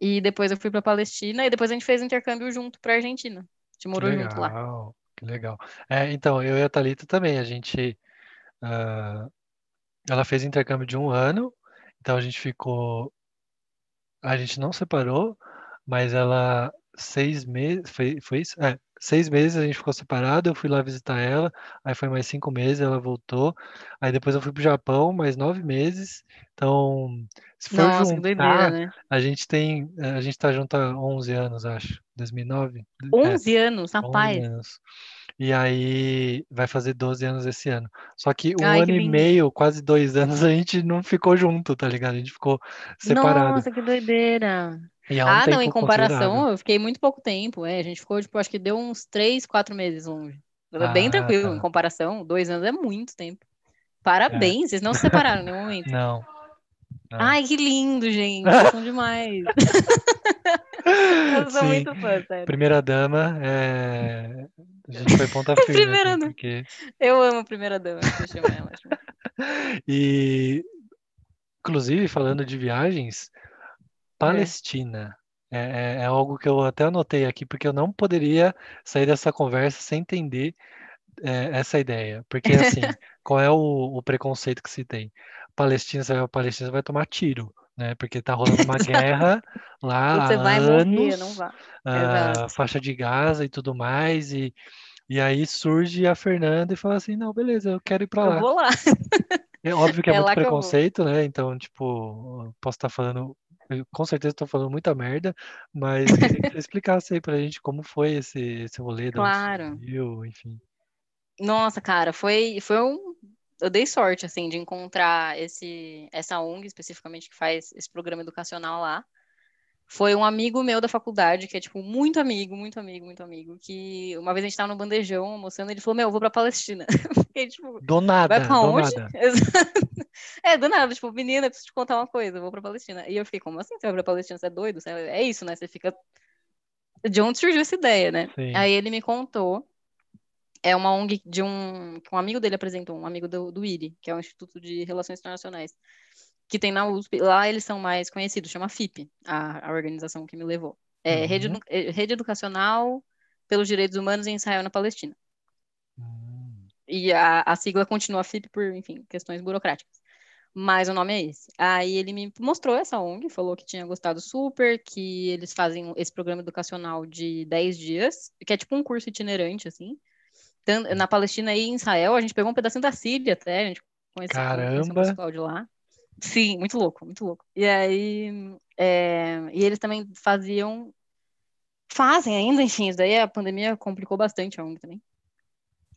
B: E depois eu fui pra Palestina. E depois a gente fez intercâmbio junto pra Argentina. A gente morou junto lá.
A: Que legal. É, então, eu e a Thalita também, a gente, ah, ela fez intercâmbio de um ano, então a gente ficou, a gente não separou, mas ela, seis meses, foi, foi isso? É, seis meses a gente ficou separado, eu fui lá visitar ela, aí foi mais cinco meses, ela voltou, aí depois eu fui pro Japão, mais nove meses, então, se for
B: Nossa, que doideira,
A: juntar,
B: né?
A: a gente tem, a gente tá junto há 11 anos, acho, 2009? É,
B: 11 anos,
A: 11
B: rapaz.
A: anos. E aí vai fazer 12 anos esse ano. Só que um
B: Ai, que
A: ano e
B: lindo.
A: meio, quase dois anos, a gente não ficou junto, tá ligado? A gente ficou separado.
B: Nossa, que doideira.
A: É
B: Ah, não, em comparação, eu fiquei muito pouco tempo. É, a gente ficou, tipo, acho que deu uns três, quatro meses longe. É Bem
A: Ah,
B: tranquilo, em
A: tá.
B: comparação, dois anos é muito tempo.
A: É.
B: Parabéns, vocês não se separaram em nenhum momento.
A: Não. não.
B: Ai, que lindo, gente. Vocês são demais. Eu sou
A: Sim.
B: muito fã, sério.
A: Primeira dama, é... a gente foi ponta firme,
B: Primeira
A: assim, porque...
B: Eu amo a primeira dama, que chama ela.
A: E, inclusive, falando de viagens, Palestina é, é- é algo que eu até anotei aqui, porque eu não poderia sair dessa conversa sem entender é, essa ideia. Porque, assim, qual é o, o preconceito que se tem? Palestina, você vai Palestina, vai tomar tiro, né? Porque tá rolando uma guerra lá
B: Você
A: há
B: vai morrer,
A: anos,
B: não
A: ah, faixa de Gaza e tudo mais, e, e aí surge a Fernanda e fala assim, não, beleza, eu quero ir pra
B: Eu
A: lá.
B: vou lá.
A: É óbvio que é
B: É
A: muito
B: eu
A: preconceito, né? Então, tipo, eu posso estar falando, eu com certeza estou falando muita merda, mas queria que você explicasse aí pra gente como foi esse, esse rolê, onde
B: Claro.
A: surgiu, enfim.
B: Nossa, cara, foi, foi um. Eu dei sorte, assim, de encontrar esse, essa ONG especificamente que faz esse programa educacional lá. Foi um amigo meu da faculdade, que é, tipo, muito amigo, muito amigo, muito amigo, que uma vez a gente tava no bandejão almoçando, ele falou, meu, eu vou pra Palestina. Fiquei, tipo,
A: Do
B: vai
A: nada,
B: pra
A: do
B: onde?
A: nada.
B: É, do nada, tipo, menina, preciso te contar uma coisa, eu vou pra Palestina. E eu fiquei, como assim você vai pra Palestina? Você é doido? Você é é isso, né? Você fica. De onde surgiu essa ideia, né?
A: Sim.
B: Aí ele me contou. É uma ONG de um. que um amigo dele apresentou, um amigo do, do IRI, que é o Instituto de Relações Internacionais, que tem na USP. Lá eles são mais conhecidos, chama FIP, a, a organização que me levou. É Rede,
A: Uhum.
B: Edu- é, Rede Educacional pelos Direitos Humanos em Israel na Palestina.
A: Hum,
B: E a, a sigla continua FIP por, enfim, questões burocráticas. Mas o nome é esse. Aí ele me mostrou essa ONG, falou que tinha gostado super, que eles fazem esse programa educacional de 10 dias, que é tipo um curso itinerante, assim. Na Palestina e em Israel, a gente pegou um pedacinho da Síria até, a gente conheceu, conheceu
A: Caramba.
B: pessoal de lá. Sim, muito louco, muito louco. E aí, é, e eles também faziam, fazem ainda, enfim, isso daí a pandemia complicou bastante a ONG também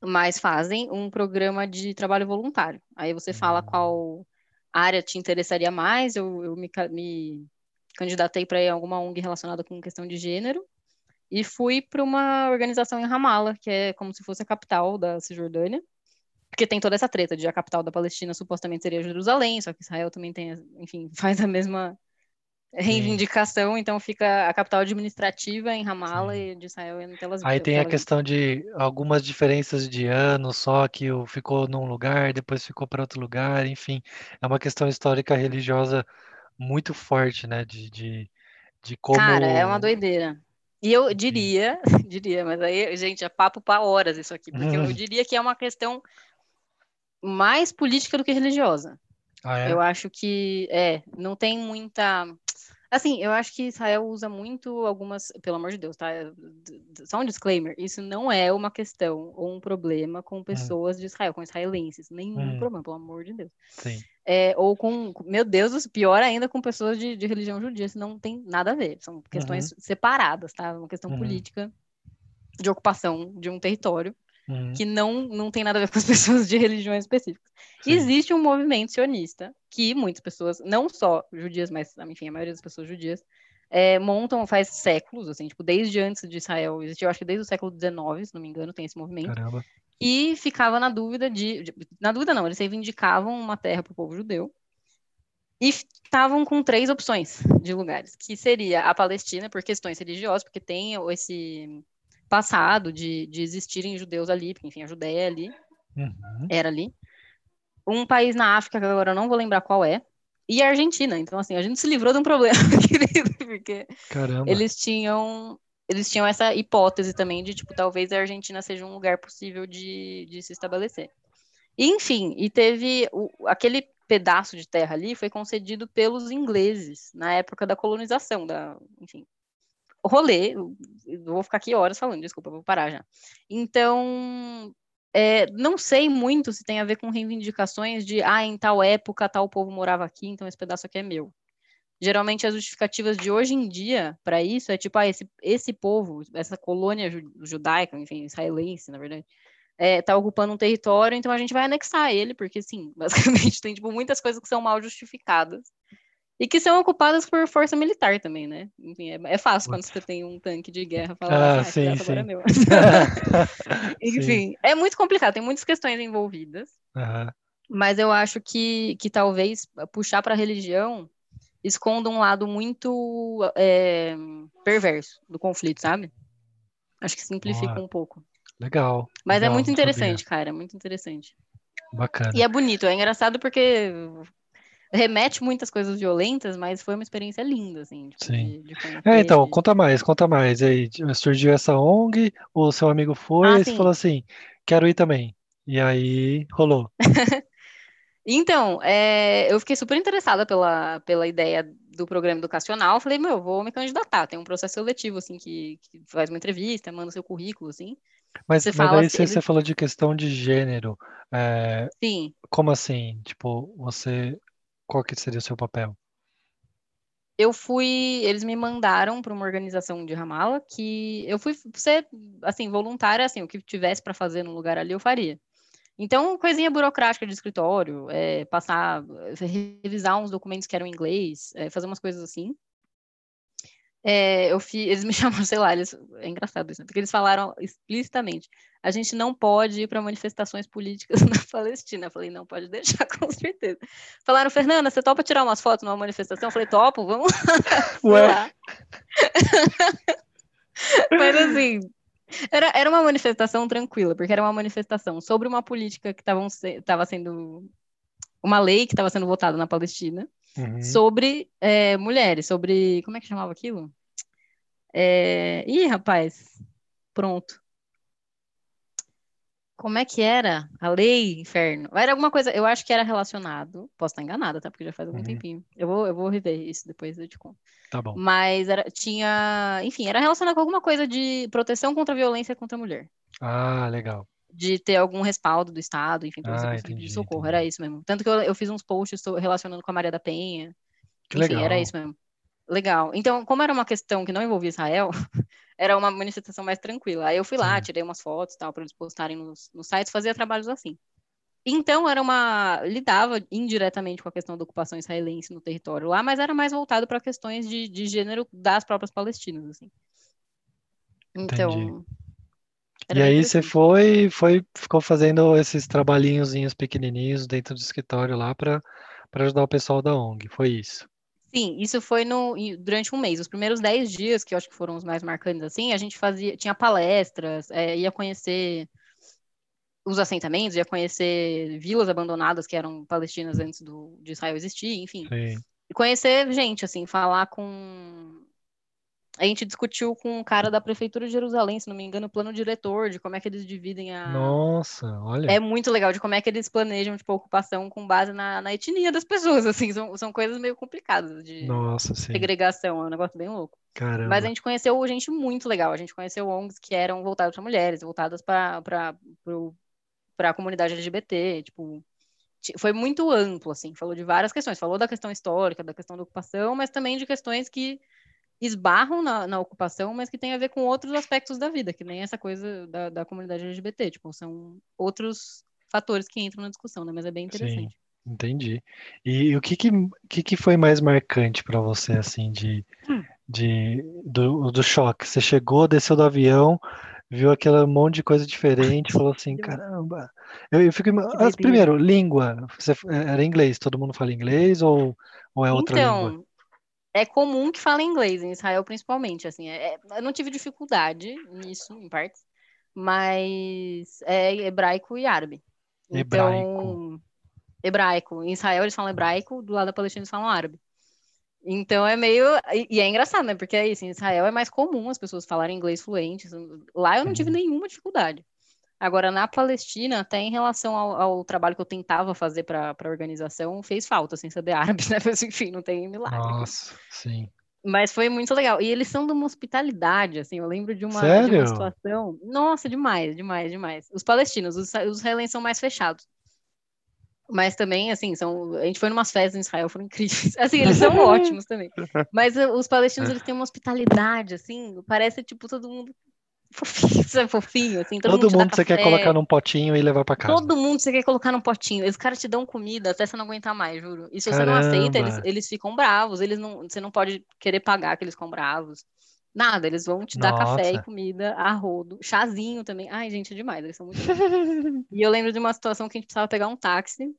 B: mas fazem um programa de trabalho voluntário. Aí você fala
A: Hum.
B: qual área te interessaria mais. Eu, eu me, me candidatei para ir a alguma ONG relacionada com questão de gênero e fui para uma organização em Ramallah, que é como se fosse a capital da Cisjordânia. Porque tem toda essa treta de a capital da Palestina supostamente seria Jerusalém, só que Israel também tem, enfim, faz a mesma reivindicação, então fica a capital administrativa em Ramallah
A: Sim.
B: e de Israel em Tel Aviv.
A: Aí tem a questão de algumas diferenças de ano só, que ficou num lugar, depois ficou para outro lugar, enfim. É uma questão histórica religiosa muito forte, né? De, de, de
B: Cara, é uma
A: como.
B: doideira. E eu diria, diria, mas aí, gente, é papo para horas isso aqui, porque eu
A: Hum.
B: diria que é uma questão mais política do que religiosa.
A: Ah, é?
B: Eu acho que é, não tem muita. Assim, eu acho que Israel usa muito algumas. Pelo amor de Deus, tá? Só um disclaimer: isso não é uma questão ou um problema com pessoas de Israel, com israelenses. Nenhum
A: Hum.
B: problema, pelo amor de Deus.
A: Sim.
B: É, ou com, meu Deus, pior ainda com pessoas de, de religião judia, isso não tem nada a ver. São questões separadas, tá? Uma questão
A: Uhum.
B: política de ocupação de um território
A: Uhum.
B: que não, não tem nada a ver com as pessoas de religiões específicas.
A: Sim.
B: Existe um movimento sionista que muitas pessoas, não só judias, mas enfim, a maioria das pessoas judias, é, montam faz séculos, assim, tipo, desde antes de Israel, existiu, acho que desde o século XIX, se não me engano, tem esse movimento,
A: Caramba.
B: e ficava na dúvida de, de- na dúvida não, eles reivindicavam uma terra para o povo judeu, e estavam com três opções de lugares, que seria a Palestina, por questões religiosas, porque tem esse passado de, de existirem judeus ali, porque, enfim, a Judéia é ali,
A: Uhum.
B: era ali. Um país na África, que agora eu não vou lembrar qual é, e a Argentina. Então, assim, a gente se livrou de um problema, querido, porque
A: Caramba.
B: eles tinham eles tinham essa hipótese também de, tipo, talvez a Argentina seja um lugar possível de, de se estabelecer. E, enfim, e teve o- aquele pedaço de terra ali foi concedido pelos ingleses na época da colonização, da, enfim, rolê, vou ficar aqui horas falando, desculpa, vou parar já. Então, é, não sei muito se tem a ver com reivindicações de, ah, em tal época tal povo morava aqui, então esse pedaço aqui é meu. geralmente as justificativas de hoje em dia para isso é tipo, ah, esse, esse povo, essa colônia judaica, enfim, israelense, na verdade, é, tá ocupando um território, então a gente vai anexar ele, porque sim, basicamente tem tipo muitas coisas que são mal justificadas e que são ocupadas por força militar também, né? Enfim, é, é fácil quando você tem um tanque de guerra falar,
A: ah,
B: ah
A: sim, sim.
B: é meu. Enfim, sim. é muito complicado, tem muitas questões envolvidas.
A: Uhum.
B: Mas eu acho que, que talvez puxar para a religião esconda um lado muito é, perverso do conflito, sabe? Acho que simplifica
A: Boa.
B: um pouco.
A: Legal.
B: Mas
A: legal,
B: é muito interessante, cara, é muito interessante.
A: Bacana.
B: E é bonito, é engraçado porque remete muitas coisas violentas, mas foi uma experiência linda, assim. Tipo,
A: Sim.
B: De, de
A: é, então, conta mais, conta mais. Aí, surgiu essa ONG, o seu amigo foi,
B: Ah,
A: e você falou assim, quero ir também. E aí, rolou.
B: Então, é, eu fiquei super interessada pela, pela ideia do programa educacional. Falei, meu, vou me candidatar. Tem um processo seletivo, assim, que, que faz uma entrevista, manda seu currículo, assim.
A: Mas,
B: Você
A: mas daí
B: assim,
A: você, você falou de questão de gênero. É,
B: sim,
A: como assim? Tipo, você. Qual que seria o seu papel?
B: eu fui, eles me mandaram para uma organização de Ramala que eu fui ser, assim, voluntária, assim, o que tivesse para fazer no lugar ali eu faria. Então, coisinha burocrática de escritório, é, passar, revisar uns documentos que eram em inglês, é, fazer umas coisas assim. É, eu fiz, eles me chamam, sei lá, eles, é engraçado isso, né? porque eles falaram explicitamente: a gente não pode ir para manifestações políticas na Palestina. Eu falei: não, pode deixar, com certeza. Falaram, Fernanda, você topa tirar umas fotos numa manifestação? Eu falei: topo, vamos
A: Ué.
B: lá. Mas assim, era, era uma manifestação tranquila, porque era uma manifestação sobre uma política que estava sendo. Uma lei que estava sendo votada na Palestina
A: Uhum.
B: sobre é, mulheres, sobre. Como é que chamava aquilo? É... Ih, rapaz, pronto. Como é que era? A lei, inferno. Era alguma coisa, eu acho que era relacionado. Posso estar enganada, tá? Porque já faz algum
A: Uhum.
B: tempinho. Eu vou, eu vou rever isso depois, eu te conto.
A: Tá bom.
B: Mas era, tinha, enfim, era relacionado com alguma coisa de proteção contra a violência contra a mulher.
A: Ah, legal.
B: De ter algum respaldo do Estado, enfim, para você
A: Ah,
B: conseguir
A: entendi,
B: socorro.
A: entendi.
B: Era isso mesmo. Tanto que eu, eu fiz uns posts relacionando com a Maria da Penha.
A: Que
B: Enfim,
A: legal.
B: era isso mesmo. Legal. Então, como era uma questão que não envolvia Israel, era uma manifestação mais tranquila. Aí eu fui lá, tirei umas fotos tal, para eles postarem nos, nos sites, fazia trabalhos assim. Então, era uma. lidava indiretamente com a questão da ocupação israelense no território lá, mas era mais voltado para questões de, de gênero das próprias palestinas, assim. Então.
A: E aí você foi, foi, ficou fazendo esses trabalhinhozinhos pequenininhos dentro do escritório lá para para ajudar o pessoal da ONG. Foi isso.
B: Sim, isso foi no, durante um mês. Os primeiros 10 dias, que eu acho que foram os mais marcantes, assim, a gente fazia, tinha palestras, é, ia conhecer os assentamentos, ia conhecer vilas abandonadas que eram palestinas antes do, de Israel existir, enfim.
A: Sim.
B: E conhecer gente, assim, falar com. A gente discutiu com um cara da Prefeitura de Jerusalém, se não me engano, o plano diretor, de como é que eles dividem a.
A: Nossa, olha.
B: É muito legal de como é que eles planejam, tipo, a ocupação com base na, na etnia das pessoas, assim, são, são coisas meio complicadas de
A: Nossa, sim.
B: segregação, é um negócio bem louco. Mas a
A: Caramba.
B: gente conheceu gente muito legal, a gente conheceu ONGs que eram voltadas para mulheres, voltadas para a comunidade LGBT, tipo, ti- foi muito amplo, assim, falou de várias questões, falou da questão histórica, da questão da ocupação, mas também de questões que esbarram na, na ocupação, mas que tem a ver com outros aspectos da vida, que nem essa coisa da, da comunidade LGBT, tipo, são outros fatores que entram na discussão, né? Mas é bem
A: Sim,
B: interessante.
A: entendi. E o que que, que que foi mais marcante para você, assim, de,
B: Hum.
A: de, do, do choque? Você chegou, desceu do avião, viu aquele monte de coisa diferente, falou assim, caramba. Eu, eu fico, ima-
B: Que
A: as-
B: doideira.
A: primeiro, língua. Você, era inglês, todo mundo fala inglês ou, ou é outra língua?
B: É comum que fale inglês, em Israel principalmente, assim, é- é- eu não tive dificuldade nisso, em partes, mas é hebraico e árabe.
A: Hebraico.
B: Então, hebraico. Em Israel eles falam hebraico, do lado da Palestina eles falam árabe. Então é meio. E, e é engraçado, né? Porque é isso, em Israel é mais comum as pessoas falarem inglês fluente. Lá eu não tive
A: Uhum.
B: nenhuma dificuldade. Agora, na Palestina, até em relação ao, ao trabalho que eu tentava fazer para a organização, fez falta, sem saber árabe, né? Mas enfim, não tem milagre. aqui.
A: Nossa, sim.
B: Mas foi muito legal. E eles são de uma hospitalidade, assim. Eu lembro de uma, de uma situação. Nossa, demais, demais, demais. Os palestinos, os, os israelenses são mais fechados. Mas também, assim, são, a gente foi numas festas em Israel, foram incríveis. Assim, eles são ótimos também. Mas uh, os palestinos, eles têm uma hospitalidade, assim, parece, tipo, todo mundo fofinho, sabe, fofinho, assim.
A: Todo, todo mundo, mundo você quer colocar num potinho e levar para casa.
B: Todo mundo você quer colocar num potinho. Os caras te dão comida até você não aguentar mais, juro. E se Caramba. você não aceita, eles, eles ficam bravos. Eles não, você não pode querer pagar que eles ficam bravos. Nada, eles vão te dar Nossa. café e comida a rodo, chazinho também. Ai, gente, é demais, eles são muito E eu lembro de uma situação que a gente precisava pegar um táxi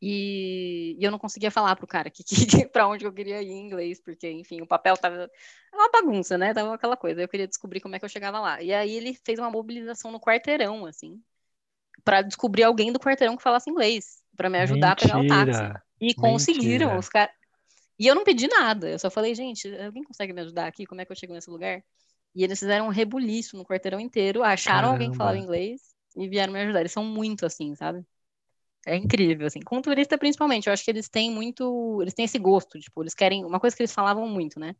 B: e, e eu não conseguia falar pro cara que, que para onde eu queria ir em inglês, porque, enfim, o papel tava uma bagunça, né? Tava aquela coisa. Eu queria descobrir como é que eu chegava lá. E aí ele fez uma mobilização no quarteirão, assim, para descobrir alguém do quarteirão que falasse inglês, para me ajudar Mentira. a pegar o táxi. E conseguiram, Mentira. os caras e eu não pedi nada, eu só falei, gente, alguém consegue me ajudar aqui? Como é que eu chego nesse lugar? E eles fizeram um rebuliço no quarteirão inteiro, acharam Caramba. alguém que falava inglês e vieram me ajudar. Eles são muito assim, sabe? É incrível, assim. Com turista, principalmente, eu acho que eles têm muito. Eles têm esse gosto, tipo, eles querem. Uma coisa que eles falavam muito, né?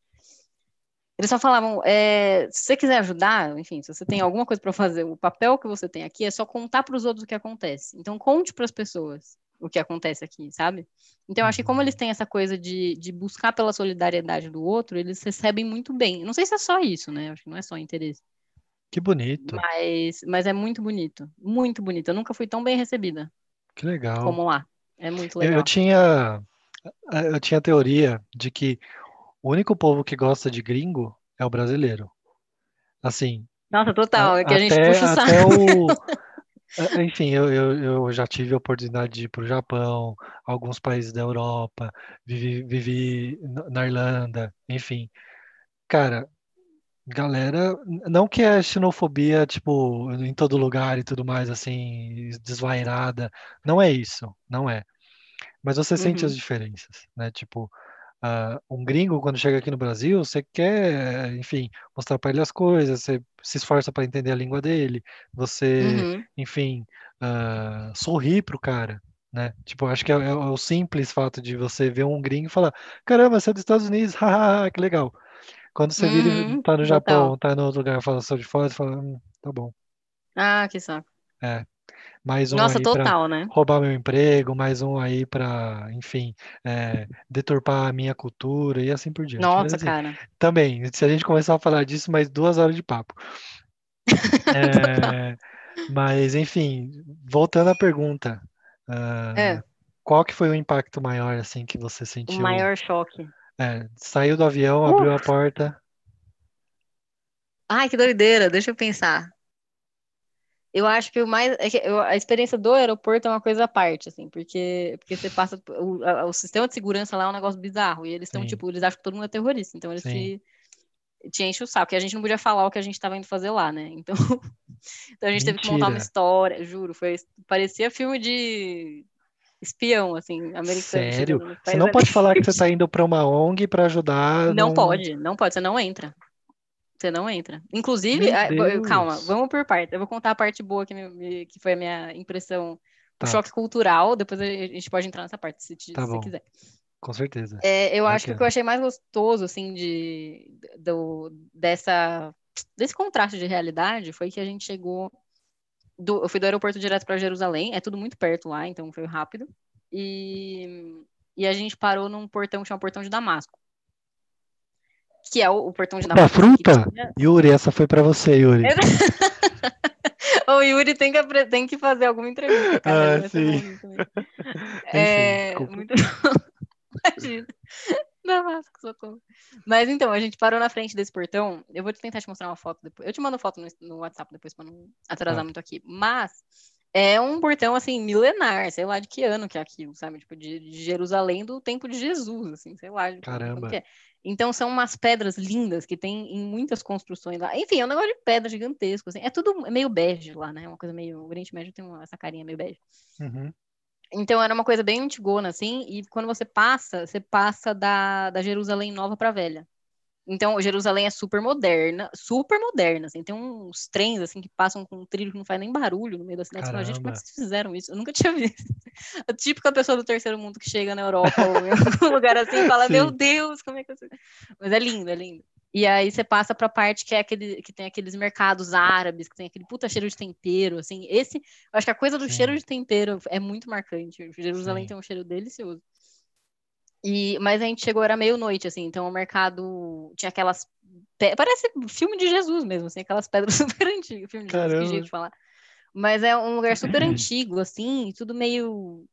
B: Eles só falavam, é, se você quiser ajudar, enfim, se você tem alguma coisa para fazer, o papel que você tem aqui é só contar para os outros o que acontece. Então, conte para as pessoas o que acontece aqui, sabe? Então, eu acho que como eles têm essa coisa de, de buscar pela solidariedade do outro, eles recebem muito bem. Não sei se é só isso, né? Acho que não é só interesse.
A: Que bonito.
B: Mas, mas é muito bonito. Muito bonito. Eu nunca fui tão bem recebida.
A: Que legal.
B: Como lá. É muito legal. Eu,
A: eu tinha eu tinha a teoria de que o único povo que gosta de gringo é o brasileiro. Assim.
B: Nossa, total. É que
A: até,
B: a gente puxa o
A: saco. Até o, É, enfim, eu, eu, eu já tive a oportunidade de ir para o Japão, alguns países da Europa, vivi, vivi na Irlanda, enfim. Cara, galera, não que é xenofobia, tipo, em todo lugar e tudo mais, assim, desvairada, não é isso, não é. Mas você sente as uhum. diferenças, né? Tipo, Uh, um gringo, quando chega aqui no Brasil, você quer, enfim, mostrar para ele as coisas, você se esforça para entender a língua dele, você, uhum. enfim, uh, sorri pro cara, né? Tipo, acho que é, é, o simples fato de você ver um gringo e falar: caramba, você é dos Estados Unidos, haha, que legal. Quando você vira uhum, tá no Japão, tá no outro lugar, fala só de fora, você fala: hum, tá bom.
B: Ah, que saco.
A: É mais um
B: Nossa,
A: aí
B: total, né?
A: roubar meu emprego, mais um aí para, enfim, é, deturpar a minha cultura e assim por diante.
B: Nossa, Mas, assim, cara.
A: Também, se a gente começar a falar disso, mais duas horas de papo. é, mas, enfim, voltando à pergunta, uh, é. qual que foi o impacto maior, assim, que você sentiu?
B: O maior choque.
A: É, saiu do avião, uh. abriu a porta.
B: Ai, que doideira, deixa eu pensar. Eu acho que o mais. É a experiência do aeroporto é uma coisa à parte, assim, porque, porque você passa. O, a, o sistema de segurança lá é um negócio bizarro. E eles estão, tipo, eles acham que todo mundo é terrorista. Então eles se, te enchem o saco. E a gente não podia falar o que a gente estava indo fazer lá, né? Então, então a gente Mentira. teve que montar uma história, juro. Foi, parecia filme de espião, assim, americano.
A: Sério? Você não pode falar que você está indo para uma ONG para ajudar.
B: Não, não pode, não pode, você não entra. Você não entra. Inclusive, a, calma, vamos por parte. Eu vou contar a parte boa que, me, que foi a minha impressão, tá. o choque cultural. Depois a gente pode entrar nessa parte, se, tá se você quiser.
A: Com certeza.
B: É, eu acho que o que eu achei mais gostoso, assim, de, do, dessa, desse contraste de realidade foi que a gente chegou. Do, eu fui do aeroporto direto para Jerusalém, é tudo muito perto lá, então foi rápido. E, e a gente parou num portão que chama Portão de Damasco que é o, o portão de
A: Uma fruta? Yuri, essa foi para você, Yuri.
B: o Yuri tem que, tem que fazer alguma entrevista, cara.
A: Ah, sim.
B: é, Enfim, muito Imagina. Damasco, socorro. Mas então, a gente parou na frente desse portão. Eu vou tentar te mostrar uma foto depois. Eu te mando foto no, no WhatsApp depois para não atrasar ah. muito aqui. Mas é um portão, assim, milenar, sei lá de que ano que é aquilo, sabe? Tipo, de, de Jerusalém do tempo de Jesus, assim, sei lá.
A: Caramba.
B: É. Então são umas pedras lindas que tem em muitas construções lá. Enfim, é um negócio de pedra gigantesco, assim. É tudo meio bege lá, né? Uma coisa meio... O Oriente Médio tem uma, essa carinha meio bege.
A: Uhum.
B: Então era uma coisa bem antigona, assim, e quando você passa, você passa da, da Jerusalém Nova para Velha. Então, Jerusalém é super moderna, super moderna, assim, tem uns trens, assim, que passam com um trilho que não faz nem barulho no meio da cidade. Fala, gente, como é que vocês fizeram isso? Eu nunca tinha visto. A típica pessoa do terceiro mundo que chega na Europa ou em algum lugar assim e fala, Sim. meu Deus, como é que. Mas é lindo, é lindo. E aí você passa para a parte que é aquele que tem aqueles mercados árabes, que tem aquele puta cheiro de tempero, assim. Esse, eu acho que a coisa do Sim. cheiro de tempero é muito marcante. Jerusalém Sim. tem um cheiro delicioso. E, mas a gente chegou, era meio-noite, assim, então o mercado tinha aquelas. Parece filme de Jesus mesmo, assim, aquelas pedras super antigas. Filme de Jesus, que jeito de falar. Mas é um lugar super antigo, assim, tudo meio.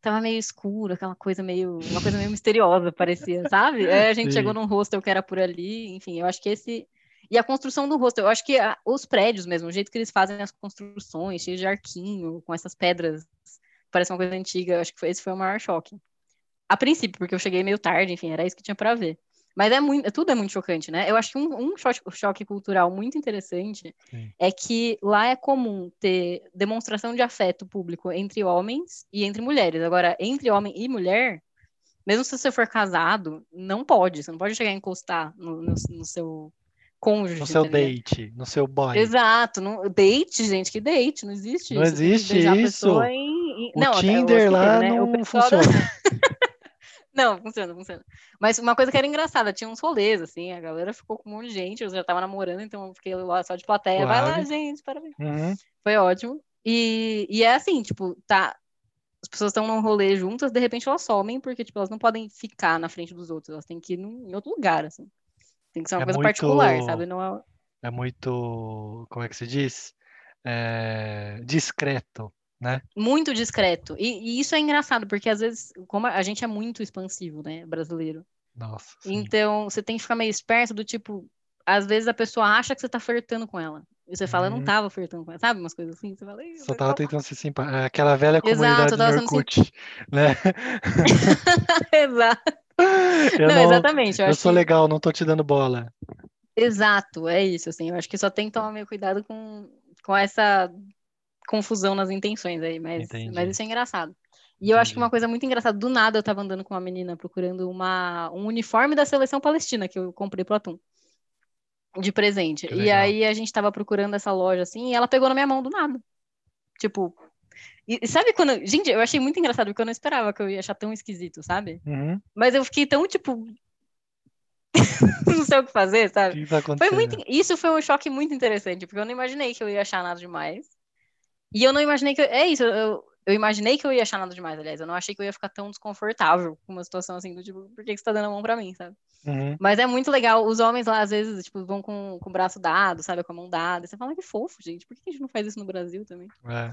B: Tava meio escuro, aquela coisa meio. Uma coisa meio misteriosa, parecia, sabe? Aí a gente Sim. chegou num hostel que era por ali, enfim, eu acho que esse. E a construção do hostel, eu acho que a, os prédios mesmo, o jeito que eles fazem as construções, cheios de arquinho, com essas pedras, parece uma coisa antiga, eu acho que foi, esse foi o maior choque. A princípio, porque eu cheguei meio tarde, enfim, era isso que tinha para ver. Mas é muito, tudo é muito chocante, né? Eu acho que um, um choque, choque, cultural muito interessante Sim. é que lá é comum ter demonstração de afeto público entre homens e entre mulheres. Agora, entre homem e mulher, mesmo se você for casado, não pode. Você não pode chegar a encostar no, no, no seu cônjuge.
A: No seu date, no seu boy.
B: Exato. No, date, gente, que date? Não existe
A: não
B: isso.
A: Não existe isso. Em, em... O não, Tinder lá né? não funciona.
B: Não, funciona, funciona. Mas uma coisa que era engraçada, tinha uns rolês, assim, a galera ficou com um monte de gente, eu já tava namorando, então eu fiquei lá só de plateia. Claro. Vai lá, gente, parabéns. Uhum. Foi ótimo. E, e é assim, tipo, tá. As pessoas estão num rolê juntas, de repente elas somem, porque, tipo, elas não podem ficar na frente dos outros, elas têm que ir num, em outro lugar, assim. Tem que ser uma é coisa muito... particular, sabe? Não é...
A: é muito. Como é que se diz? É... discreto né?
B: Muito discreto. E, e, isso é engraçado, porque às vezes, como a gente é muito expansivo, né, brasileiro.
A: Nossa.
B: Sim. Então, você tem que ficar meio esperto do tipo, às vezes a pessoa acha que você tá flertando com ela. E você fala, eu não uhum. tava flertando com ela, sabe? Umas coisas assim. Você fala,
A: Só tava tentando ser simpático. É aquela velha comunidade Exato, do Orkut, né?
B: Exato.
A: Eu não, não, exatamente. Eu, eu sou que... legal, não tô te dando bola.
B: Exato, é isso, assim. Eu acho que só tem que tomar meio cuidado com, com essa confusão nas intenções aí, mas, mas isso é engraçado. E eu Entendi. acho que uma coisa muito engraçada, do nada eu tava andando com uma menina procurando uma, um uniforme da seleção palestina que eu comprei pro Atum. De presente. E aí a gente tava procurando essa loja assim, e ela pegou na minha mão do nada. Tipo. E sabe quando. Gente, eu achei muito engraçado, porque eu não esperava que eu ia achar tão esquisito, sabe?
A: Uhum.
B: Mas eu fiquei tão, tipo. não sei o que fazer, sabe?
A: Que tá
B: foi muito... Isso foi um choque muito interessante, porque eu não imaginei que eu ia achar nada demais. E eu não imaginei que. Eu... É isso, eu, eu imaginei que eu ia achar nada demais, aliás. Eu não achei que eu ia ficar tão desconfortável com uma situação assim, do tipo, por que, você tá dando a mão pra mim, sabe?
A: Uhum.
B: Mas é muito legal. Os homens lá, às vezes, tipo, vão com, com o braço dado, sabe? Com a mão dada. Você fala, que fofo, gente. Por que a gente não faz isso no Brasil também?
A: É.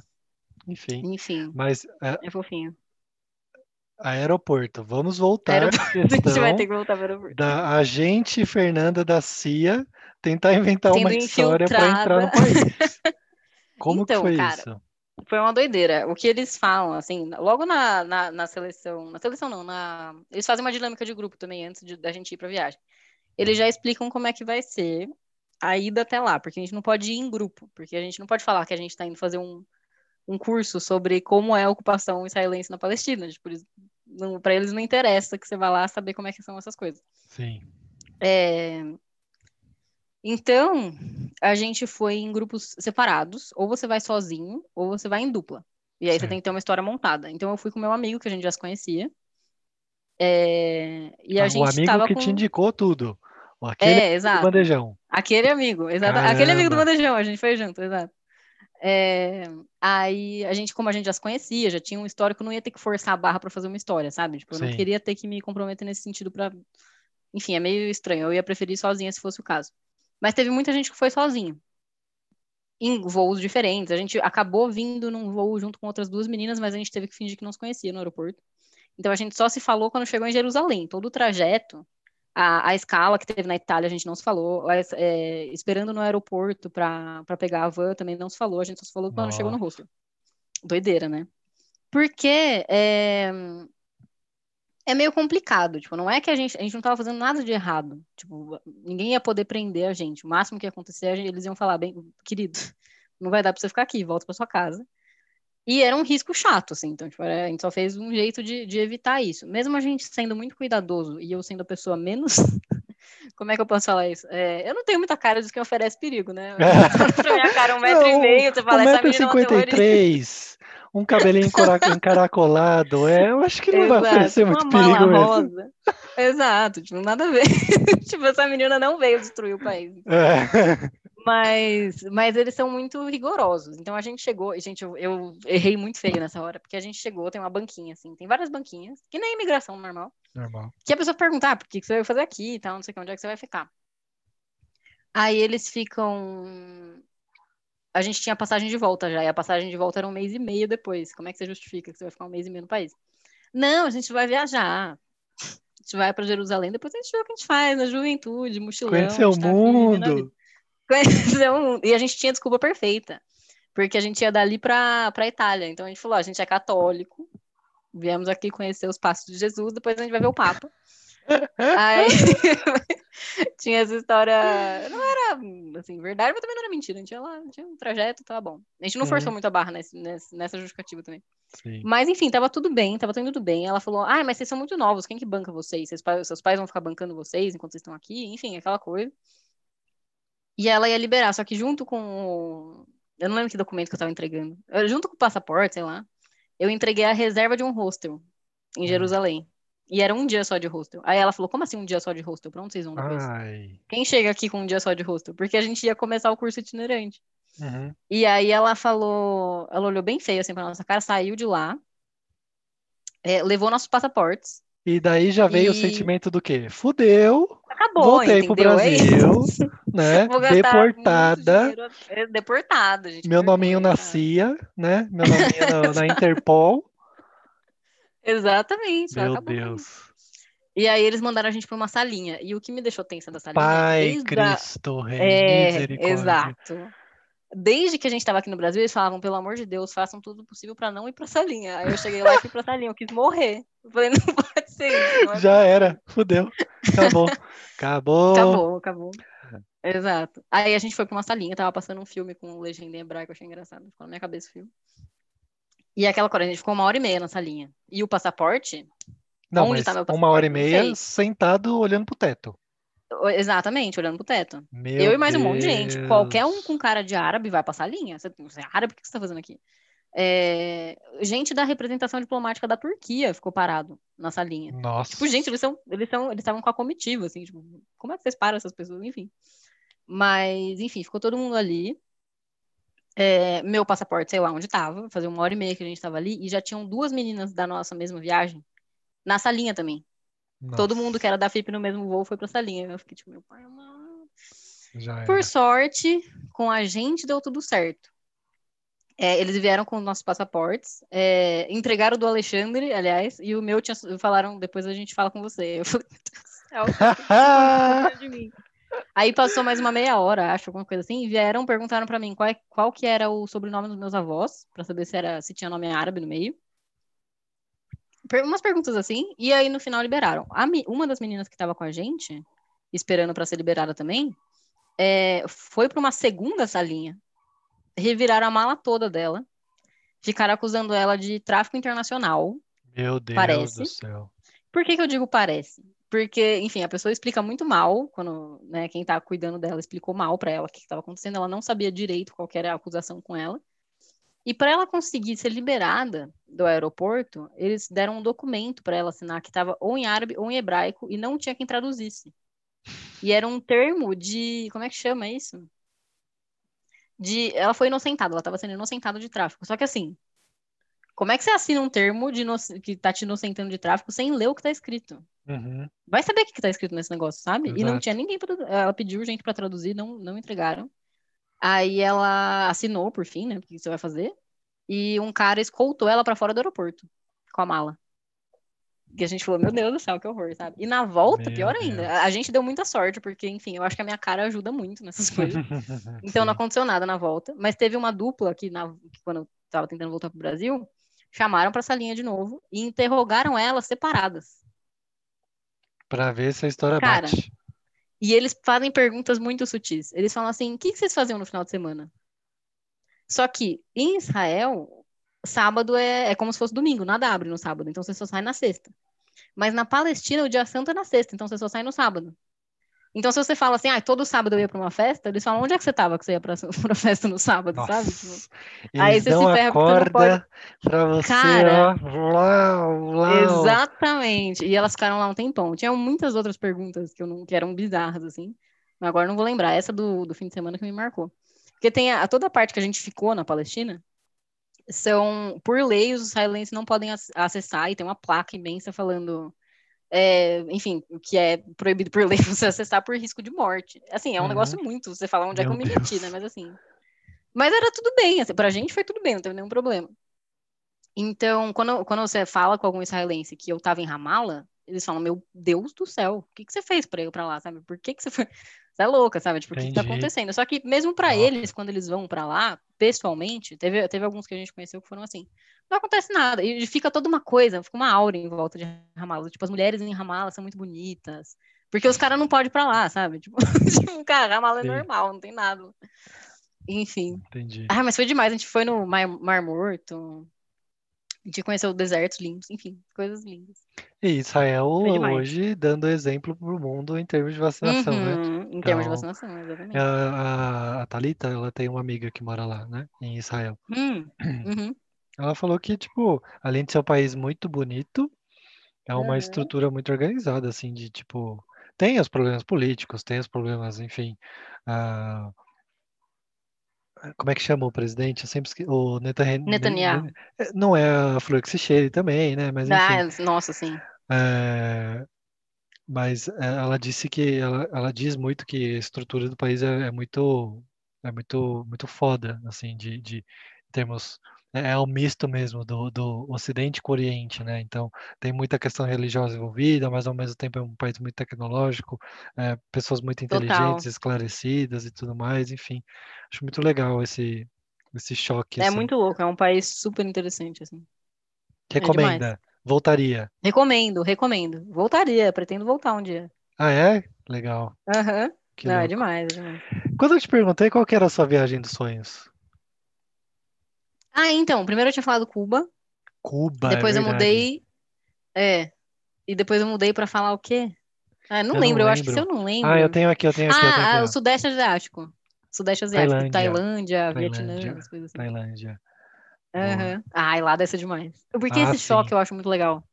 A: Enfim.
B: Enfim.
A: Mas.
B: É, é fofinho.
A: Aeroporto. Vamos voltar. Aeroporto.
B: a gente vai ter que voltar para o aeroporto.
A: Da agente Fernanda da CIA tentar inventar Tendo uma história para entrar no país. Como então, que foi cara, isso?
B: Foi uma doideira. O que eles falam, assim, logo na, na, na, seleção, na seleção não, na, eles fazem uma dinâmica de grupo também antes de, da gente ir pra viagem. Eles já explicam como é que vai ser a ida até lá, porque a gente não pode ir em grupo, porque a gente não pode falar que a gente está indo fazer um, um curso sobre como é a ocupação israelense na Palestina. Tipo, para eles não interessa que você vá lá saber como é que são essas coisas.
A: Sim.
B: É, então, a gente foi em grupos separados, ou você vai sozinho, ou você vai em dupla. E aí você tem que ter uma história montada. Então eu fui com meu amigo, que a gente já se conhecia. É... E a ah, gente
A: o amigo que
B: com...
A: te indicou tudo. Aquele é, exato. do bandejão.
B: Aquele amigo, exato. Aquele amigo do bandejão, a gente foi junto, exato. É... Aí a gente, como a gente já se conhecia, já tinha um histórico, não ia ter que forçar a barra para fazer uma história, sabe? Tipo, eu Sim. não queria ter que me comprometer nesse sentido para enfim, é meio estranho. Eu ia preferir sozinha se fosse o caso. Mas teve muita gente que foi sozinho. Em voos diferentes. A gente acabou vindo num voo junto com outras duas meninas, mas a gente teve que fingir que não se conhecia no aeroporto. Então a gente só se falou quando chegou em Jerusalém. Todo o trajeto, a, a escala que teve na Itália, a gente não se falou. É, esperando no aeroporto para pegar a van, também não se falou. A gente só se falou quando Nossa. chegou no hostel. Doideira, né? Porque é, é meio complicado, tipo, não é que a gente, a gente não tava fazendo nada de errado, tipo, ninguém ia poder prender a gente, o máximo que ia acontecer, eles iam falar, bem, querido, não vai dar pra você ficar aqui, volta pra sua casa. E era um risco chato, assim, então, tipo, a gente só fez um jeito de, de evitar isso. Mesmo a gente sendo muito cuidadoso e eu sendo a pessoa menos como é que eu posso falar isso? É, eu não tenho muita cara de que oferece perigo, né? pra minha cara um metro não, e meio, você fala, essa menina
A: 53, um cabelinho encaracolado. É, eu acho que não
B: Exato,
A: vai oferecer
B: uma
A: muito
B: mala
A: perigo mesmo.
B: rosa. Exato, tipo, nada a ver. tipo, essa menina não veio destruir o país.
A: É.
B: Mas, mas eles são muito rigorosos. Então a gente chegou, gente, eu, eu errei muito feio nessa hora, porque a gente chegou, tem uma banquinha, assim, tem várias banquinhas, que nem imigração normal,
A: Normal.
B: que a pessoa pergunta, ah, por que que você vai fazer aqui e tal, não sei o que, onde é que você vai ficar. Aí eles ficam. A gente tinha passagem de volta já, e a passagem de volta era um mês e meio depois. Como é que você justifica que você vai ficar um mês e meio no país? Não, a gente vai viajar. A gente vai para Jerusalém, depois a gente vê o que a gente faz na juventude, mochilão.
A: Conhecer o
B: a tá a
A: mundo.
B: Conhecer o mundo. E a gente tinha desculpa perfeita, porque a gente ia dali para para Itália. Então a gente falou: ó, a gente é católico, viemos aqui conhecer os passos de Jesus, depois a gente vai ver o Papa. Aí tinha essa história, não era assim, verdade, mas também não era mentira. A gente ia lá, tinha um trajeto, tava bom. A gente não
A: Uhum.
B: forçou muito a barra nesse, nesse- nessa justificativa também.
A: Sim.
B: Mas enfim, tava tudo bem, tava tudo bem. Ela falou: Ah, mas vocês são muito novos, quem que banca vocês? Seus pais, seus pais vão ficar bancando vocês enquanto vocês estão aqui, enfim, aquela coisa. E ela ia liberar, só que junto com. o- Eu não lembro que documento que eu tava entregando. Eu- Junto com o passaporte, sei lá, eu entreguei a reserva de um hostel em
A: Hum.
B: Jerusalém. E era um dia só de hostel. Aí ela falou: Como assim um dia só de hostel? Pra onde vocês vão depois?
A: Ai.
B: Quem chega aqui com um dia só de hostel? Porque a gente ia começar o curso itinerante.
A: Uhum.
B: E aí ela falou, ela olhou bem feio assim pra nossa cara, saiu de lá, é, levou nossos passaportes,
A: E daí já veio o
B: E-
A: sentimento do quê? Fudeu,
B: acabou,
A: voltei pro
B: entendeu? É
A: Brasil, né?
B: Gastar muito
A: Deportada.
B: dinheiro, é, deportada, gente.
A: Meu nominho
B: vergonha,
A: na
B: cara.
A: CIA, né? Meu nominho na, na Interpol.
B: Exatamente,
A: Meu
B: acabou.
A: Deus.
B: E aí eles mandaram a gente pra uma salinha. E o que me deixou tensa da salinha,
A: Pai
B: a...
A: Cristo, Rei,
B: É, exato. Desde que a gente estava aqui no Brasil, eles falavam, pelo amor de Deus, façam tudo possível para não ir pra salinha. Aí eu cheguei lá e fui pra salinha, eu quis morrer. Eu falei, não pode ser isso. é
A: Já era, fudeu. Acabou. Acabou.
B: Acabou, acabou. Exato. Aí a gente foi pra uma salinha, tava passando um filme com legenda em hebraico, eu achei engraçado. Ficou na minha cabeça o filme. E aquela coisa, a gente ficou uma hora e meia na salinha. E o passaporte,
A: Não,
B: Onde
A: mas
B: tá meu
A: uma hora e
B: passaporte?
A: meia sentado olhando pro teto.
B: exatamente, olhando pro teto.
A: Meu
B: eu e mais um monte de gente.
A: Deus.
B: Qualquer um com cara de árabe vai pra salinha. Você, você é árabe, o que você tá fazendo aqui? É, gente da representação diplomática da Turquia ficou parado na salinha.
A: Nossa.
B: Tipo, gente, eles são, eles são, eles estavam com a comitiva, assim, tipo, como é que vocês param essas pessoas? Enfim. Mas, enfim, ficou todo mundo ali. É, meu passaporte, sei lá onde tava, fazia uma hora e meia que a gente tava ali, e já tinham duas meninas da nossa mesma viagem na salinha também. Todo
A: Nossa,
B: mundo que era da FIP no mesmo voo foi pra salinha. Eu fiquei tipo, meu pai.
A: Já
B: Por sorte, com a gente deu tudo certo. É, eles vieram com nossos passaportes, é, entregaram o do Alexandre, aliás, e o meu tinha, falaram, depois a gente fala com você. Eu falei, meu Deus do céu, Cuidando de mim. Aí passou mais uma meia hora, acho, alguma coisa assim, e vieram, perguntaram pra mim qual, é- qual que era o sobrenome dos meus avós, pra saber se era se tinha nome árabe no meio. Per- umas perguntas assim, e aí no final liberaram. Uma das meninas que tava com a gente, esperando pra ser liberada também, é, foi pra uma segunda salinha. Reviraram a mala toda dela. Ficaram acusando ela de tráfico internacional.
A: Meu Deus
B: Parece.
A: do céu.
B: Por que, que eu digo parece? Porque, enfim, a pessoa explica muito mal, quando né, quem tá cuidando dela explicou mal pra ela o que estava acontecendo, ela não sabia direito qual era a acusação com ela. E para ela conseguir ser liberada do aeroporto, eles deram um documento para ela assinar que estava ou em árabe ou em hebraico e não tinha quem traduzisse. E era um termo de. Como é que chama isso? De. Ela foi inocentada, ela estava sendo inocentada de tráfico. Só que assim, como é que você assina um termo de que tá te inocentando de tráfico sem ler o que tá escrito?
A: Uhum.
B: Vai saber o que que tá escrito nesse negócio, sabe? E não
A: Exato.
B: tinha ninguém para ela pediu gente para traduzir, não não entregaram. Aí ela assinou por fim, né? O que você vai fazer? E um cara escoltou ela para fora do aeroporto com a mala. E a gente falou, meu Deus do céu, que horror, sabe? E na volta,
A: Meu
B: pior ainda,
A: Deus.
B: a gente deu muita sorte, porque, enfim, eu acho que a minha cara ajuda muito nessas coisas. Então não aconteceu nada na volta, mas teve uma dupla que, na, que quando eu tava tentando voltar pro Brasil, chamaram pra salinha de novo e interrogaram elas separadas.
A: Pra ver se a história
B: Cara,
A: bate.
B: E eles fazem perguntas muito sutis. Eles falam assim: o que que vocês faziam no final de semana? Só que em Israel, sábado é, é como se fosse domingo, nada abre no sábado, então você só sai na sexta. Mas na Palestina, o dia santo é na sexta, então você só sai no sábado. Então, se você fala assim, ah, todo sábado eu ia pra uma festa, eles falam, onde é que você tava que você ia pra, pra festa no sábado,
A: Nossa.
B: sabe? Tipo, Aí você se
A: dão
B: ferra
A: a
B: porque você não
A: corda pra você,
B: Cara,
A: ó. Uau, uau.
B: Exatamente. E elas ficaram lá um tempão. Tinha muitas outras perguntas que, eu não, que eram bizarras, assim. Mas agora eu não vou lembrar. Essa do, do fim de semana que me marcou. Porque tem a, toda a parte que a gente ficou na Palestina, são, por lei, os israelenses não podem ac- acessar, e tem uma placa imensa falando, é, enfim, o que é proibido por lei você acessar por risco de morte. Assim, é um
A: Uhum.
B: negócio muito, você fala onde é que
A: Meu
B: eu me meti, né? Mas assim. Mas era tudo bem, assim, pra gente foi tudo bem, não teve nenhum problema. Então, quando, quando você fala com algum israelense que eu tava em Ramala, eles falam, meu Deus do céu, o que, que você fez pra ir pra lá, sabe? Por que, que você foi. Você é louca, sabe? Tipo, o que, que tá acontecendo? Só que mesmo
A: Nossa.
B: eles, quando eles vão pra lá, pessoalmente, teve, teve alguns que a gente conheceu que foram assim, não acontece nada. E fica toda uma coisa, fica uma aura em volta de Ramala. Tipo, as mulheres em Ramala são muito bonitas. Porque os caras não podem ir pra lá, sabe? Tipo, tipo, cara, Ramala é
A: Sim.
B: normal, não tem nada. Enfim.
A: Entendi.
B: Ah, mas foi demais. A gente foi no Mar, Mar Morto. A gente conheceu desertos lindos. Enfim, coisas lindas.
A: E Israel hoje dando exemplo pro mundo em termos de vacinação, né?
B: Uhum, em termos de
A: Então,
B: vacinação, exatamente.
A: A, a, Thalita, ela tem uma amiga que mora lá, né? Em Israel.
B: Hum, uhum,
A: Ela falou que, tipo, além de ser um país muito bonito, é uma
B: Uhum.
A: estrutura muito organizada, assim, de, tipo... Tem os problemas políticos, tem os problemas, enfim... ah, como é que chama o presidente? Eu sempre esque... O Netanyahu.
B: Netanyahu.
A: Não é a flor que se cheire também, né? Mas, enfim...
B: Ah, nossa, sim.
A: É, mas é, ela disse que ela, ela diz muito que a estrutura do país é, é muito é muito muito foda assim de, de em termos é, é o misto mesmo do, do Ocidente com o Oriente, né? Então tem muita questão religiosa envolvida, mas ao mesmo tempo é um país muito tecnológico, é, pessoas muito inteligentes,
B: Total.
A: esclarecidas e tudo mais, enfim, acho muito legal esse esse choque
B: É
A: assim.
B: muito louco, é um país super interessante, assim. É.
A: Recomenda, voltaria.
B: Recomendo, recomendo. Voltaria, pretendo voltar um dia.
A: Ah, é? Legal.
B: Aham.
A: Que
B: Não, é demais, é demais.
A: Quando eu te perguntei qual era a sua viagem dos sonhos?
B: Ah, então, primeiro eu tinha falado Cuba,
A: Cuba, é
B: depois eu
A: verdade.
B: mudei. É. E depois eu mudei pra falar o quê? Ah, não
A: Eu não
B: lembro, eu acho que se
A: lembro.
B: eu não lembro.
A: Ah, eu tenho aqui, eu tenho aqui, eu tenho
B: Ah, ah,
A: aqui,
B: o Sudeste Asiático. Sudeste Asiático.
A: Tailândia.
B: Tailândia, Vietnã, essas coisas assim.
A: Tailândia.
B: Aham. Ai, lá deve ser demais. Porque
A: Ah,
B: esse choque
A: sim.
B: eu acho muito legal.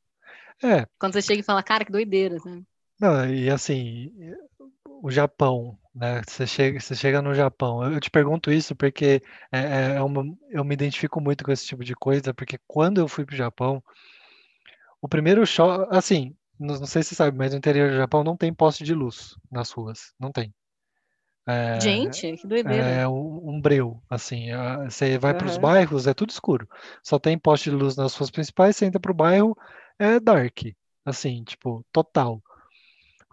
A: É,
B: Quando você chega e fala, cara, que doideira, assim.
A: não, e assim, o Japão, né? Você chega, você chega no Japão. Eu te pergunto isso porque é, é- é uma, eu me identifico muito com esse tipo de coisa, porque quando eu fui pro Japão, o primeiro choque, assim, não, não sei se você sabe, mas no interior do Japão não tem poste de luz nas ruas, não tem. É,
B: Gente, que doideira.
A: É um, um breu, assim. Você vai para os bairros, é tudo escuro. Só tem poste de luz nas ruas principais, você entra pro bairro, é dark. Assim, tipo, total.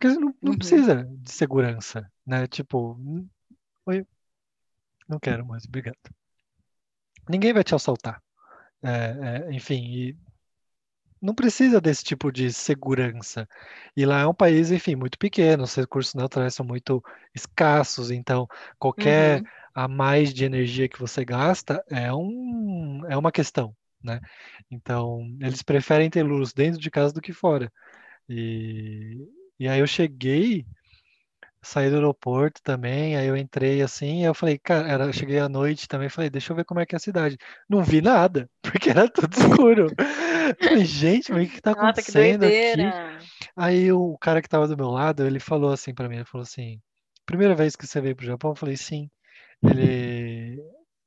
A: Porque não, não
B: Uhum.
A: precisa de segurança, né? Tipo, hum, oi, não quero mais, obrigado. Ninguém vai te assaltar. É, é, enfim, não precisa desse tipo de segurança. E lá é um país, enfim, muito pequeno, os recursos naturais são muito escassos, então qualquer
B: Uhum.
A: a mais de energia que você gasta é um, é uma questão, né? Então, eles preferem ter luz dentro de casa do que fora. E, e aí eu cheguei, saí do aeroporto também, aí eu entrei assim, eu falei, cara, era, eu cheguei à noite também, falei, deixa eu ver como é que é a cidade. Não vi nada, porque era tudo escuro. Falei, gente, mas o que tá
B: que
A: acontecendo aqui? Aí o cara que tava do meu lado, ele falou assim pra mim, ele falou assim, primeira vez que você veio pro Japão? Eu falei, sim. Ele,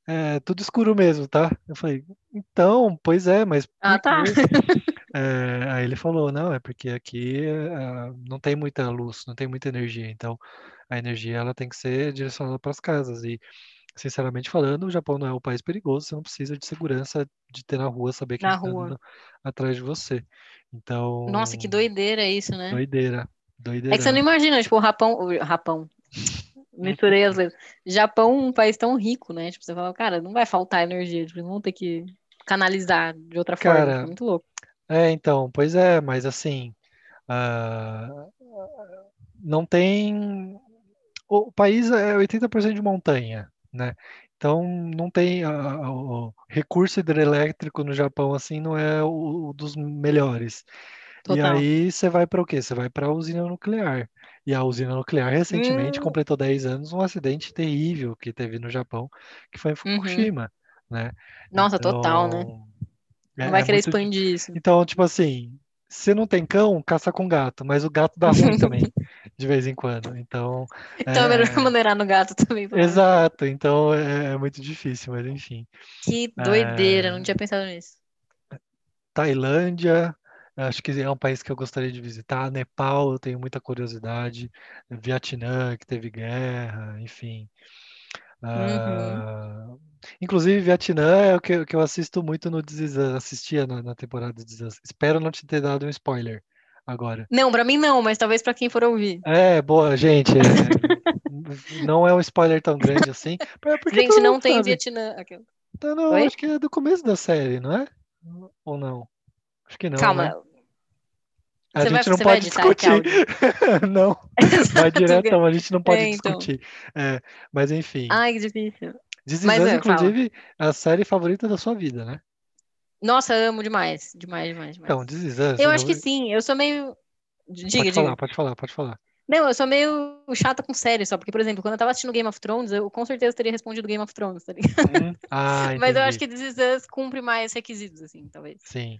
A: é tudo escuro mesmo, tá? Eu falei, então, pois é, mas
B: Ah, tá.
A: É, aí ele falou, não, é porque aqui ah, não tem muita luz, não tem muita energia, então a energia ela tem que ser direcionada para as casas. E, sinceramente falando, o Japão não é um país perigoso, você não precisa de segurança de ter na rua, saber quem
B: Na
A: está atrás de você. Então,
B: Nossa, que doideira isso, né?
A: doideira,
B: É que você
A: doideira.
B: não imagina, tipo, o Rapão. O Rapão. Misturei as letras. Japão, um país tão rico, né? Tipo, você fala, cara, não vai faltar energia, tipo, vão ter que canalizar de outra forma.
A: Cara,
B: É muito louco.
A: É, então, pois é, mas assim, ah, não tem. O país é 80% de montanha, né? Então não tem ah, o recurso hidrelétrico no Japão assim não é o, o dos melhores. E aí você vai para o quê? Você vai para a usina nuclear. E a usina nuclear recentemente
B: Hum.
A: completou 10 anos um acidente terrível que teve no Japão, que foi em
B: Uhum.
A: Fukushima, né?
B: Nossa, total, né?
A: Então,
B: Não
A: é,
B: vai
A: é
B: querer
A: muito
B: expandir isso.
A: Então, tipo assim, se não tem cão, caça com gato, mas o gato dá ruim também, de vez em quando. Então,
B: Então é melhor
A: é,
B: maneirar no gato também.
A: exato, então é, é muito difícil, mas enfim.
B: Que doideira,
A: É,
B: não tinha pensado nisso.
A: Tailândia, acho que é um país que eu gostaria de visitar. Nepal, eu tenho muita curiosidade. Vietnã, que teve guerra, enfim.
B: Uhum.
A: Ah, inclusive, Vietnã é o que, o que eu assisto muito no This assistia na, na temporada do This. Espero não te ter dado um spoiler agora.
B: Não, pra mim não, mas talvez pra quem for ouvir.
A: É, boa, gente. é, não é um spoiler tão grande assim.
B: Gente, não tem
A: sabe.
B: Vietnã. Aquela.
A: Tá, não,
B: Oi?
A: acho que é do começo da série, não é? Ou não? Acho que não,
B: Calma.
A: né? A
B: Você vai-
A: gente não
B: vai
A: pode
B: editar esse
A: discutir. não, vai
B: Exato,
A: diretão, a gente não pode
B: É, então.
A: discutir. É, mas enfim.
B: Ai, que difícil. É,
A: inclusive, é a série favorita da sua vida, né?
B: Nossa, amo demais. Demais, demais, demais.
A: Então, Us,
B: eu acho que sim, eu sou meio. Diga,
A: Pode
B: diga.
A: falar, pode falar, pode falar.
B: Não, eu sou meio chata com série só, porque, por exemplo, quando eu tava assistindo Game of Thrones, eu com certeza teria respondido Game of Thrones, tá ligado?
A: Hum, Ah,
B: Mas eu acho que This Is Us cumpre mais requisitos, assim, talvez.
A: Sim.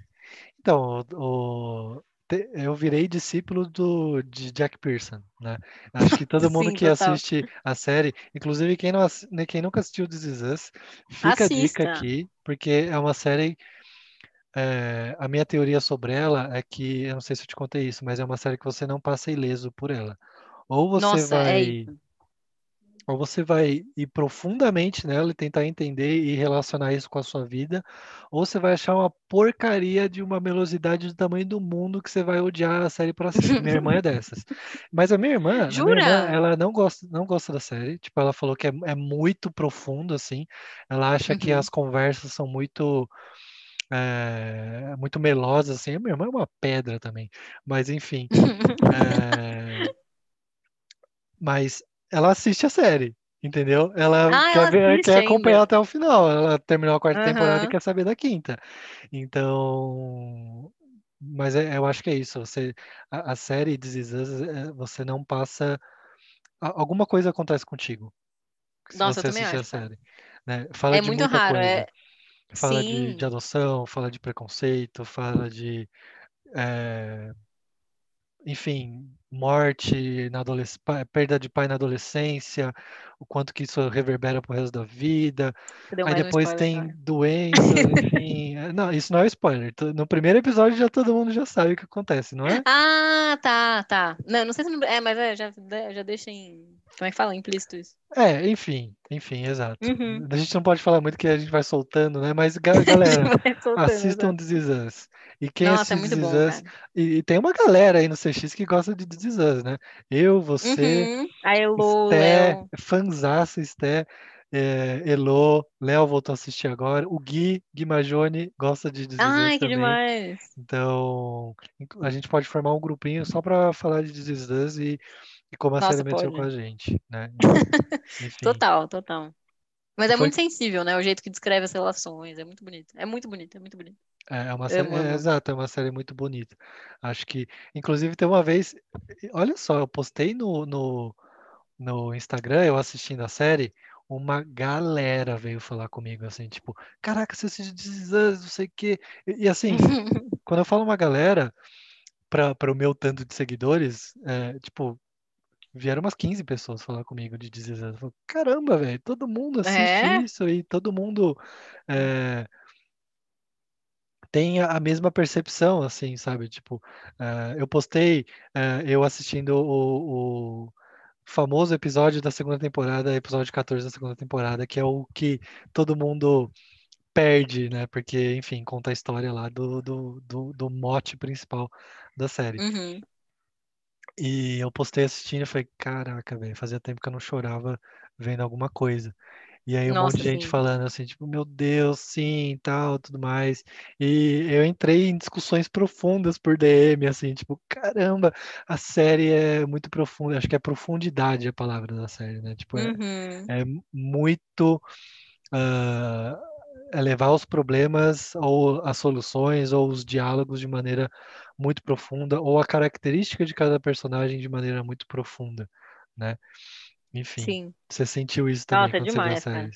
A: Então, o, te- eu virei discípulo do, de Jack Pearson, né? Acho que todo mundo
B: Sim,
A: que
B: total.
A: assiste a série, inclusive quem, não, né, quem nunca assistiu This Is Us, fica a dica
B: Assista.
A: aqui, porque é uma série. é, a minha teoria sobre ela é que, eu não sei se eu te contei isso, mas é uma série que você não passa ileso por ela. Ou você
B: Nossa, é
A: vai,
B: isso.
A: Ou você vai ir profundamente nela e tentar entender e relacionar isso com a sua vida, ou você vai achar uma porcaria de uma melosidade do tamanho do mundo que você vai odiar a série para sempre. Minha irmã é dessas. Mas a minha irmã, a minha
B: Jura?
A: irmã, ela não gosta, não gosta da série. Tipo, ela falou que é, é muito profundo, assim. Ela acha que
B: Uhum.
A: as conversas são muito é, muito melosas, assim. A minha irmã é uma pedra também. Mas enfim. é, Mas ela assiste a série, entendeu? Ela
B: Ah,
A: quer
B: ela
A: ver, quer acompanhar
B: ainda.
A: até o final. Ela terminou a quarta temporada e quer saber da quinta. Então, mas é- eu acho que é isso. Você, a, a série This é, você não passa. Alguma coisa acontece contigo se
B: Nossa, eu
A: você
B: também
A: assistir a série, né? Fala
B: É
A: de
B: muito
A: muita
B: raro,
A: coisa.
B: é.
A: Fala de, de adoção, fala de preconceito, fala de, é, enfim, morte na adolescência, perda de pai na adolescência, o quanto que isso reverbera pro resto da vida. Aí
B: um
A: depois
B: spoiler
A: tem
B: agora.
A: doenças, enfim. É, Não, isso não é spoiler. No primeiro episódio já todo mundo já sabe o que acontece, não é?
B: Ah, tá, tá. Não, não sei se não. É, mas é, já, já deixa em. Como é que fala? Implícito isso.
A: É, enfim, enfim, exato.
B: Uhum.
A: A gente não pode falar muito que a gente vai soltando, né? Mas ga- galera, assistam
B: exato.
A: This Is Us. E quem
B: Nossa, é
A: assiste
B: muito
A: This Is
B: bom,
A: Us, e, e tem uma galera aí no CX que gosta de This Is Us, né? Eu, você,
B: Uhum. A Elo,
A: Esté, fanzaça, Esté, é, Elô, Léo voltou a assistir agora, o Gui, Gui Majone gosta de This Is Us
B: Ai, que
A: também.
B: demais.
A: Então, a gente pode formar um grupinho só para falar de This Is Us e, e como a série
B: Nossa,
A: mexeu com a gente, né? Enfim,
B: Total, total. Mas é
A: foi,
B: muito sensível, né? O jeito que descreve as relações. É muito bonito. É muito bonito, é muito bonito.
A: é é uma série, é, exato, é uma série muito bonita. Acho que, inclusive, tem uma vez, olha só, eu postei no, no, no Instagram, eu assistindo a série, uma galera veio falar comigo, assim, tipo, caraca, você assiste não sei o quê. E, e, assim, quando eu falo uma galera, para o meu tanto de seguidores, é, tipo, vieram umas 15 pessoas falar comigo de This Is Us. Caramba, velho, todo mundo assiste
B: É?
A: isso e todo mundo é, tem a a mesma percepção, assim, sabe? Tipo, eh, eu postei eh, eu assistindo o, o famoso episódio da segunda temporada, episódio 14 da segunda temporada, que é o que todo mundo perde, né? Porque, enfim, conta a história lá do, do, do, do mote principal da série.
B: Uhum.
A: E eu postei assistindo e falei, caraca, velho, fazia tempo que eu não chorava vendo alguma coisa. E aí um monte de
B: Nossa,
A: gente
B: sim.
A: falando assim, tipo, meu Deus, sim, tal, tudo mais. E eu entrei em discussões profundas por DM, assim, tipo, caramba, a série é muito profunda, acho que é profundidade a palavra da série, né? Tipo, é,
B: Uhum.
A: é muito, ah, é levar os problemas ou as soluções ou os diálogos de maneira muito profunda ou a característica de cada personagem de maneira muito profunda, né? Enfim,
B: Sim.
A: você sentiu isso também
B: Nossa, é
A: quando você viu a
B: demais,
A: série?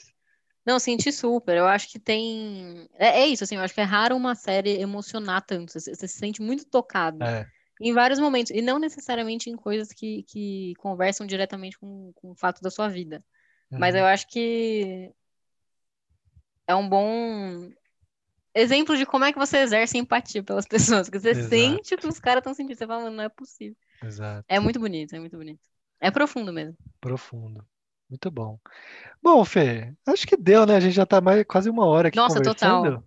B: Não, senti super. Eu acho que tem. É, é isso, assim, eu acho que é raro uma série emocionar tanto. Você, você se sente muito tocado
A: É,
B: em vários momentos. E não necessariamente em coisas que, que conversam diretamente com, com o fato da sua vida. Mas
A: uhum,
B: eu acho que é um bom exemplo de como é que você exerce empatia pelas pessoas. Você
A: Exato.
B: sente o que os caras estão sentindo. Você fala, "Mano, não é possível.
A: exato,
B: É muito bonito, é muito bonito. É profundo mesmo.
A: profundo. Muito bom. Bom, Fê, acho que deu, né? A gente já tá mais, quase uma hora aqui
B: Nossa, total.
A: conversando.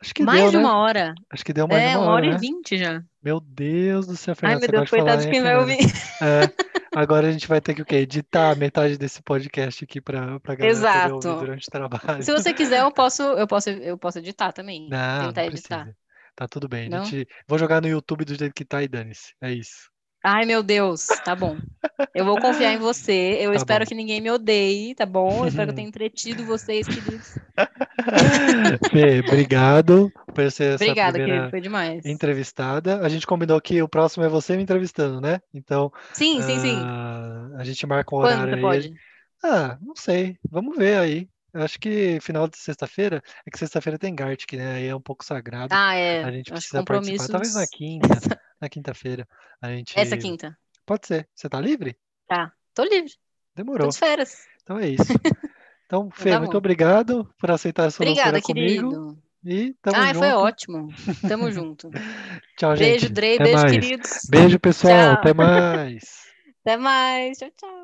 A: Acho que
B: Mais
A: deu,
B: de
A: né?
B: uma hora.
A: Acho que deu mais de
B: É,
A: uma
B: uma hora
A: hora,
B: e
A: né?
B: vinte já.
A: Meu Deus do céu,
B: Ai,
A: Fernanda,
B: meu
A: você
B: Deus,
A: de
B: coitado
A: falar,
B: de quem vai ouvir.
A: É, agora a gente vai ter que o quê? Editar metade desse podcast aqui pra, pra galera
B: Exato.
A: durante o trabalho.
B: Se você quiser, eu posso, eu posso, eu posso editar também.
A: Não,
B: Tentar
A: não
B: editar.
A: Tá tudo bem.
B: Não?
A: gente... Vou jogar no YouTube do jeito que tá e dane-se. É isso.
B: Ai, meu Deus, tá bom. Eu vou confiar em você. Eu
A: Tá
B: espero
A: bom.
B: que ninguém me odeie, tá bom? Eu espero que eu tenha entretido vocês, queridos.
A: Fê, obrigado por ser essa
B: Obrigada, querido.
A: primeira
B: Foi demais.
A: entrevistada. A gente combinou que o próximo é você me entrevistando, né? Então,
B: Sim, sim, sim.
A: ah, a gente marca um
B: Quando
A: horário
B: você
A: aí.
B: pode?
A: Ah, não sei. Vamos ver aí. Eu acho que final de sexta-feira, é que sexta-feira tem Gartic, né? Aí é um pouco sagrado.
B: Ah, é.
A: A gente precisa participar. Talvez na quinta, na quinta-feira. A gente.
B: Essa quinta.
A: Pode ser. Você tá livre?
B: Tá. Tô livre. Tô
A: Demorou.
B: de férias.
A: Então é isso. Então, Fê,
B: tá
A: muito obrigado por aceitar essa
B: Obrigada,
A: loucura comigo.
B: querido.
A: E tamo
B: Ai, foi
A: junto.
B: ótimo. Tamo junto.
A: Tchau,
B: Beijo,
A: gente.
B: Drey.
A: Até
B: Beijo,
A: mais.
B: queridos.
A: Beijo, pessoal.
B: Tchau.
A: Até mais.
B: Até mais. Tchau, tchau.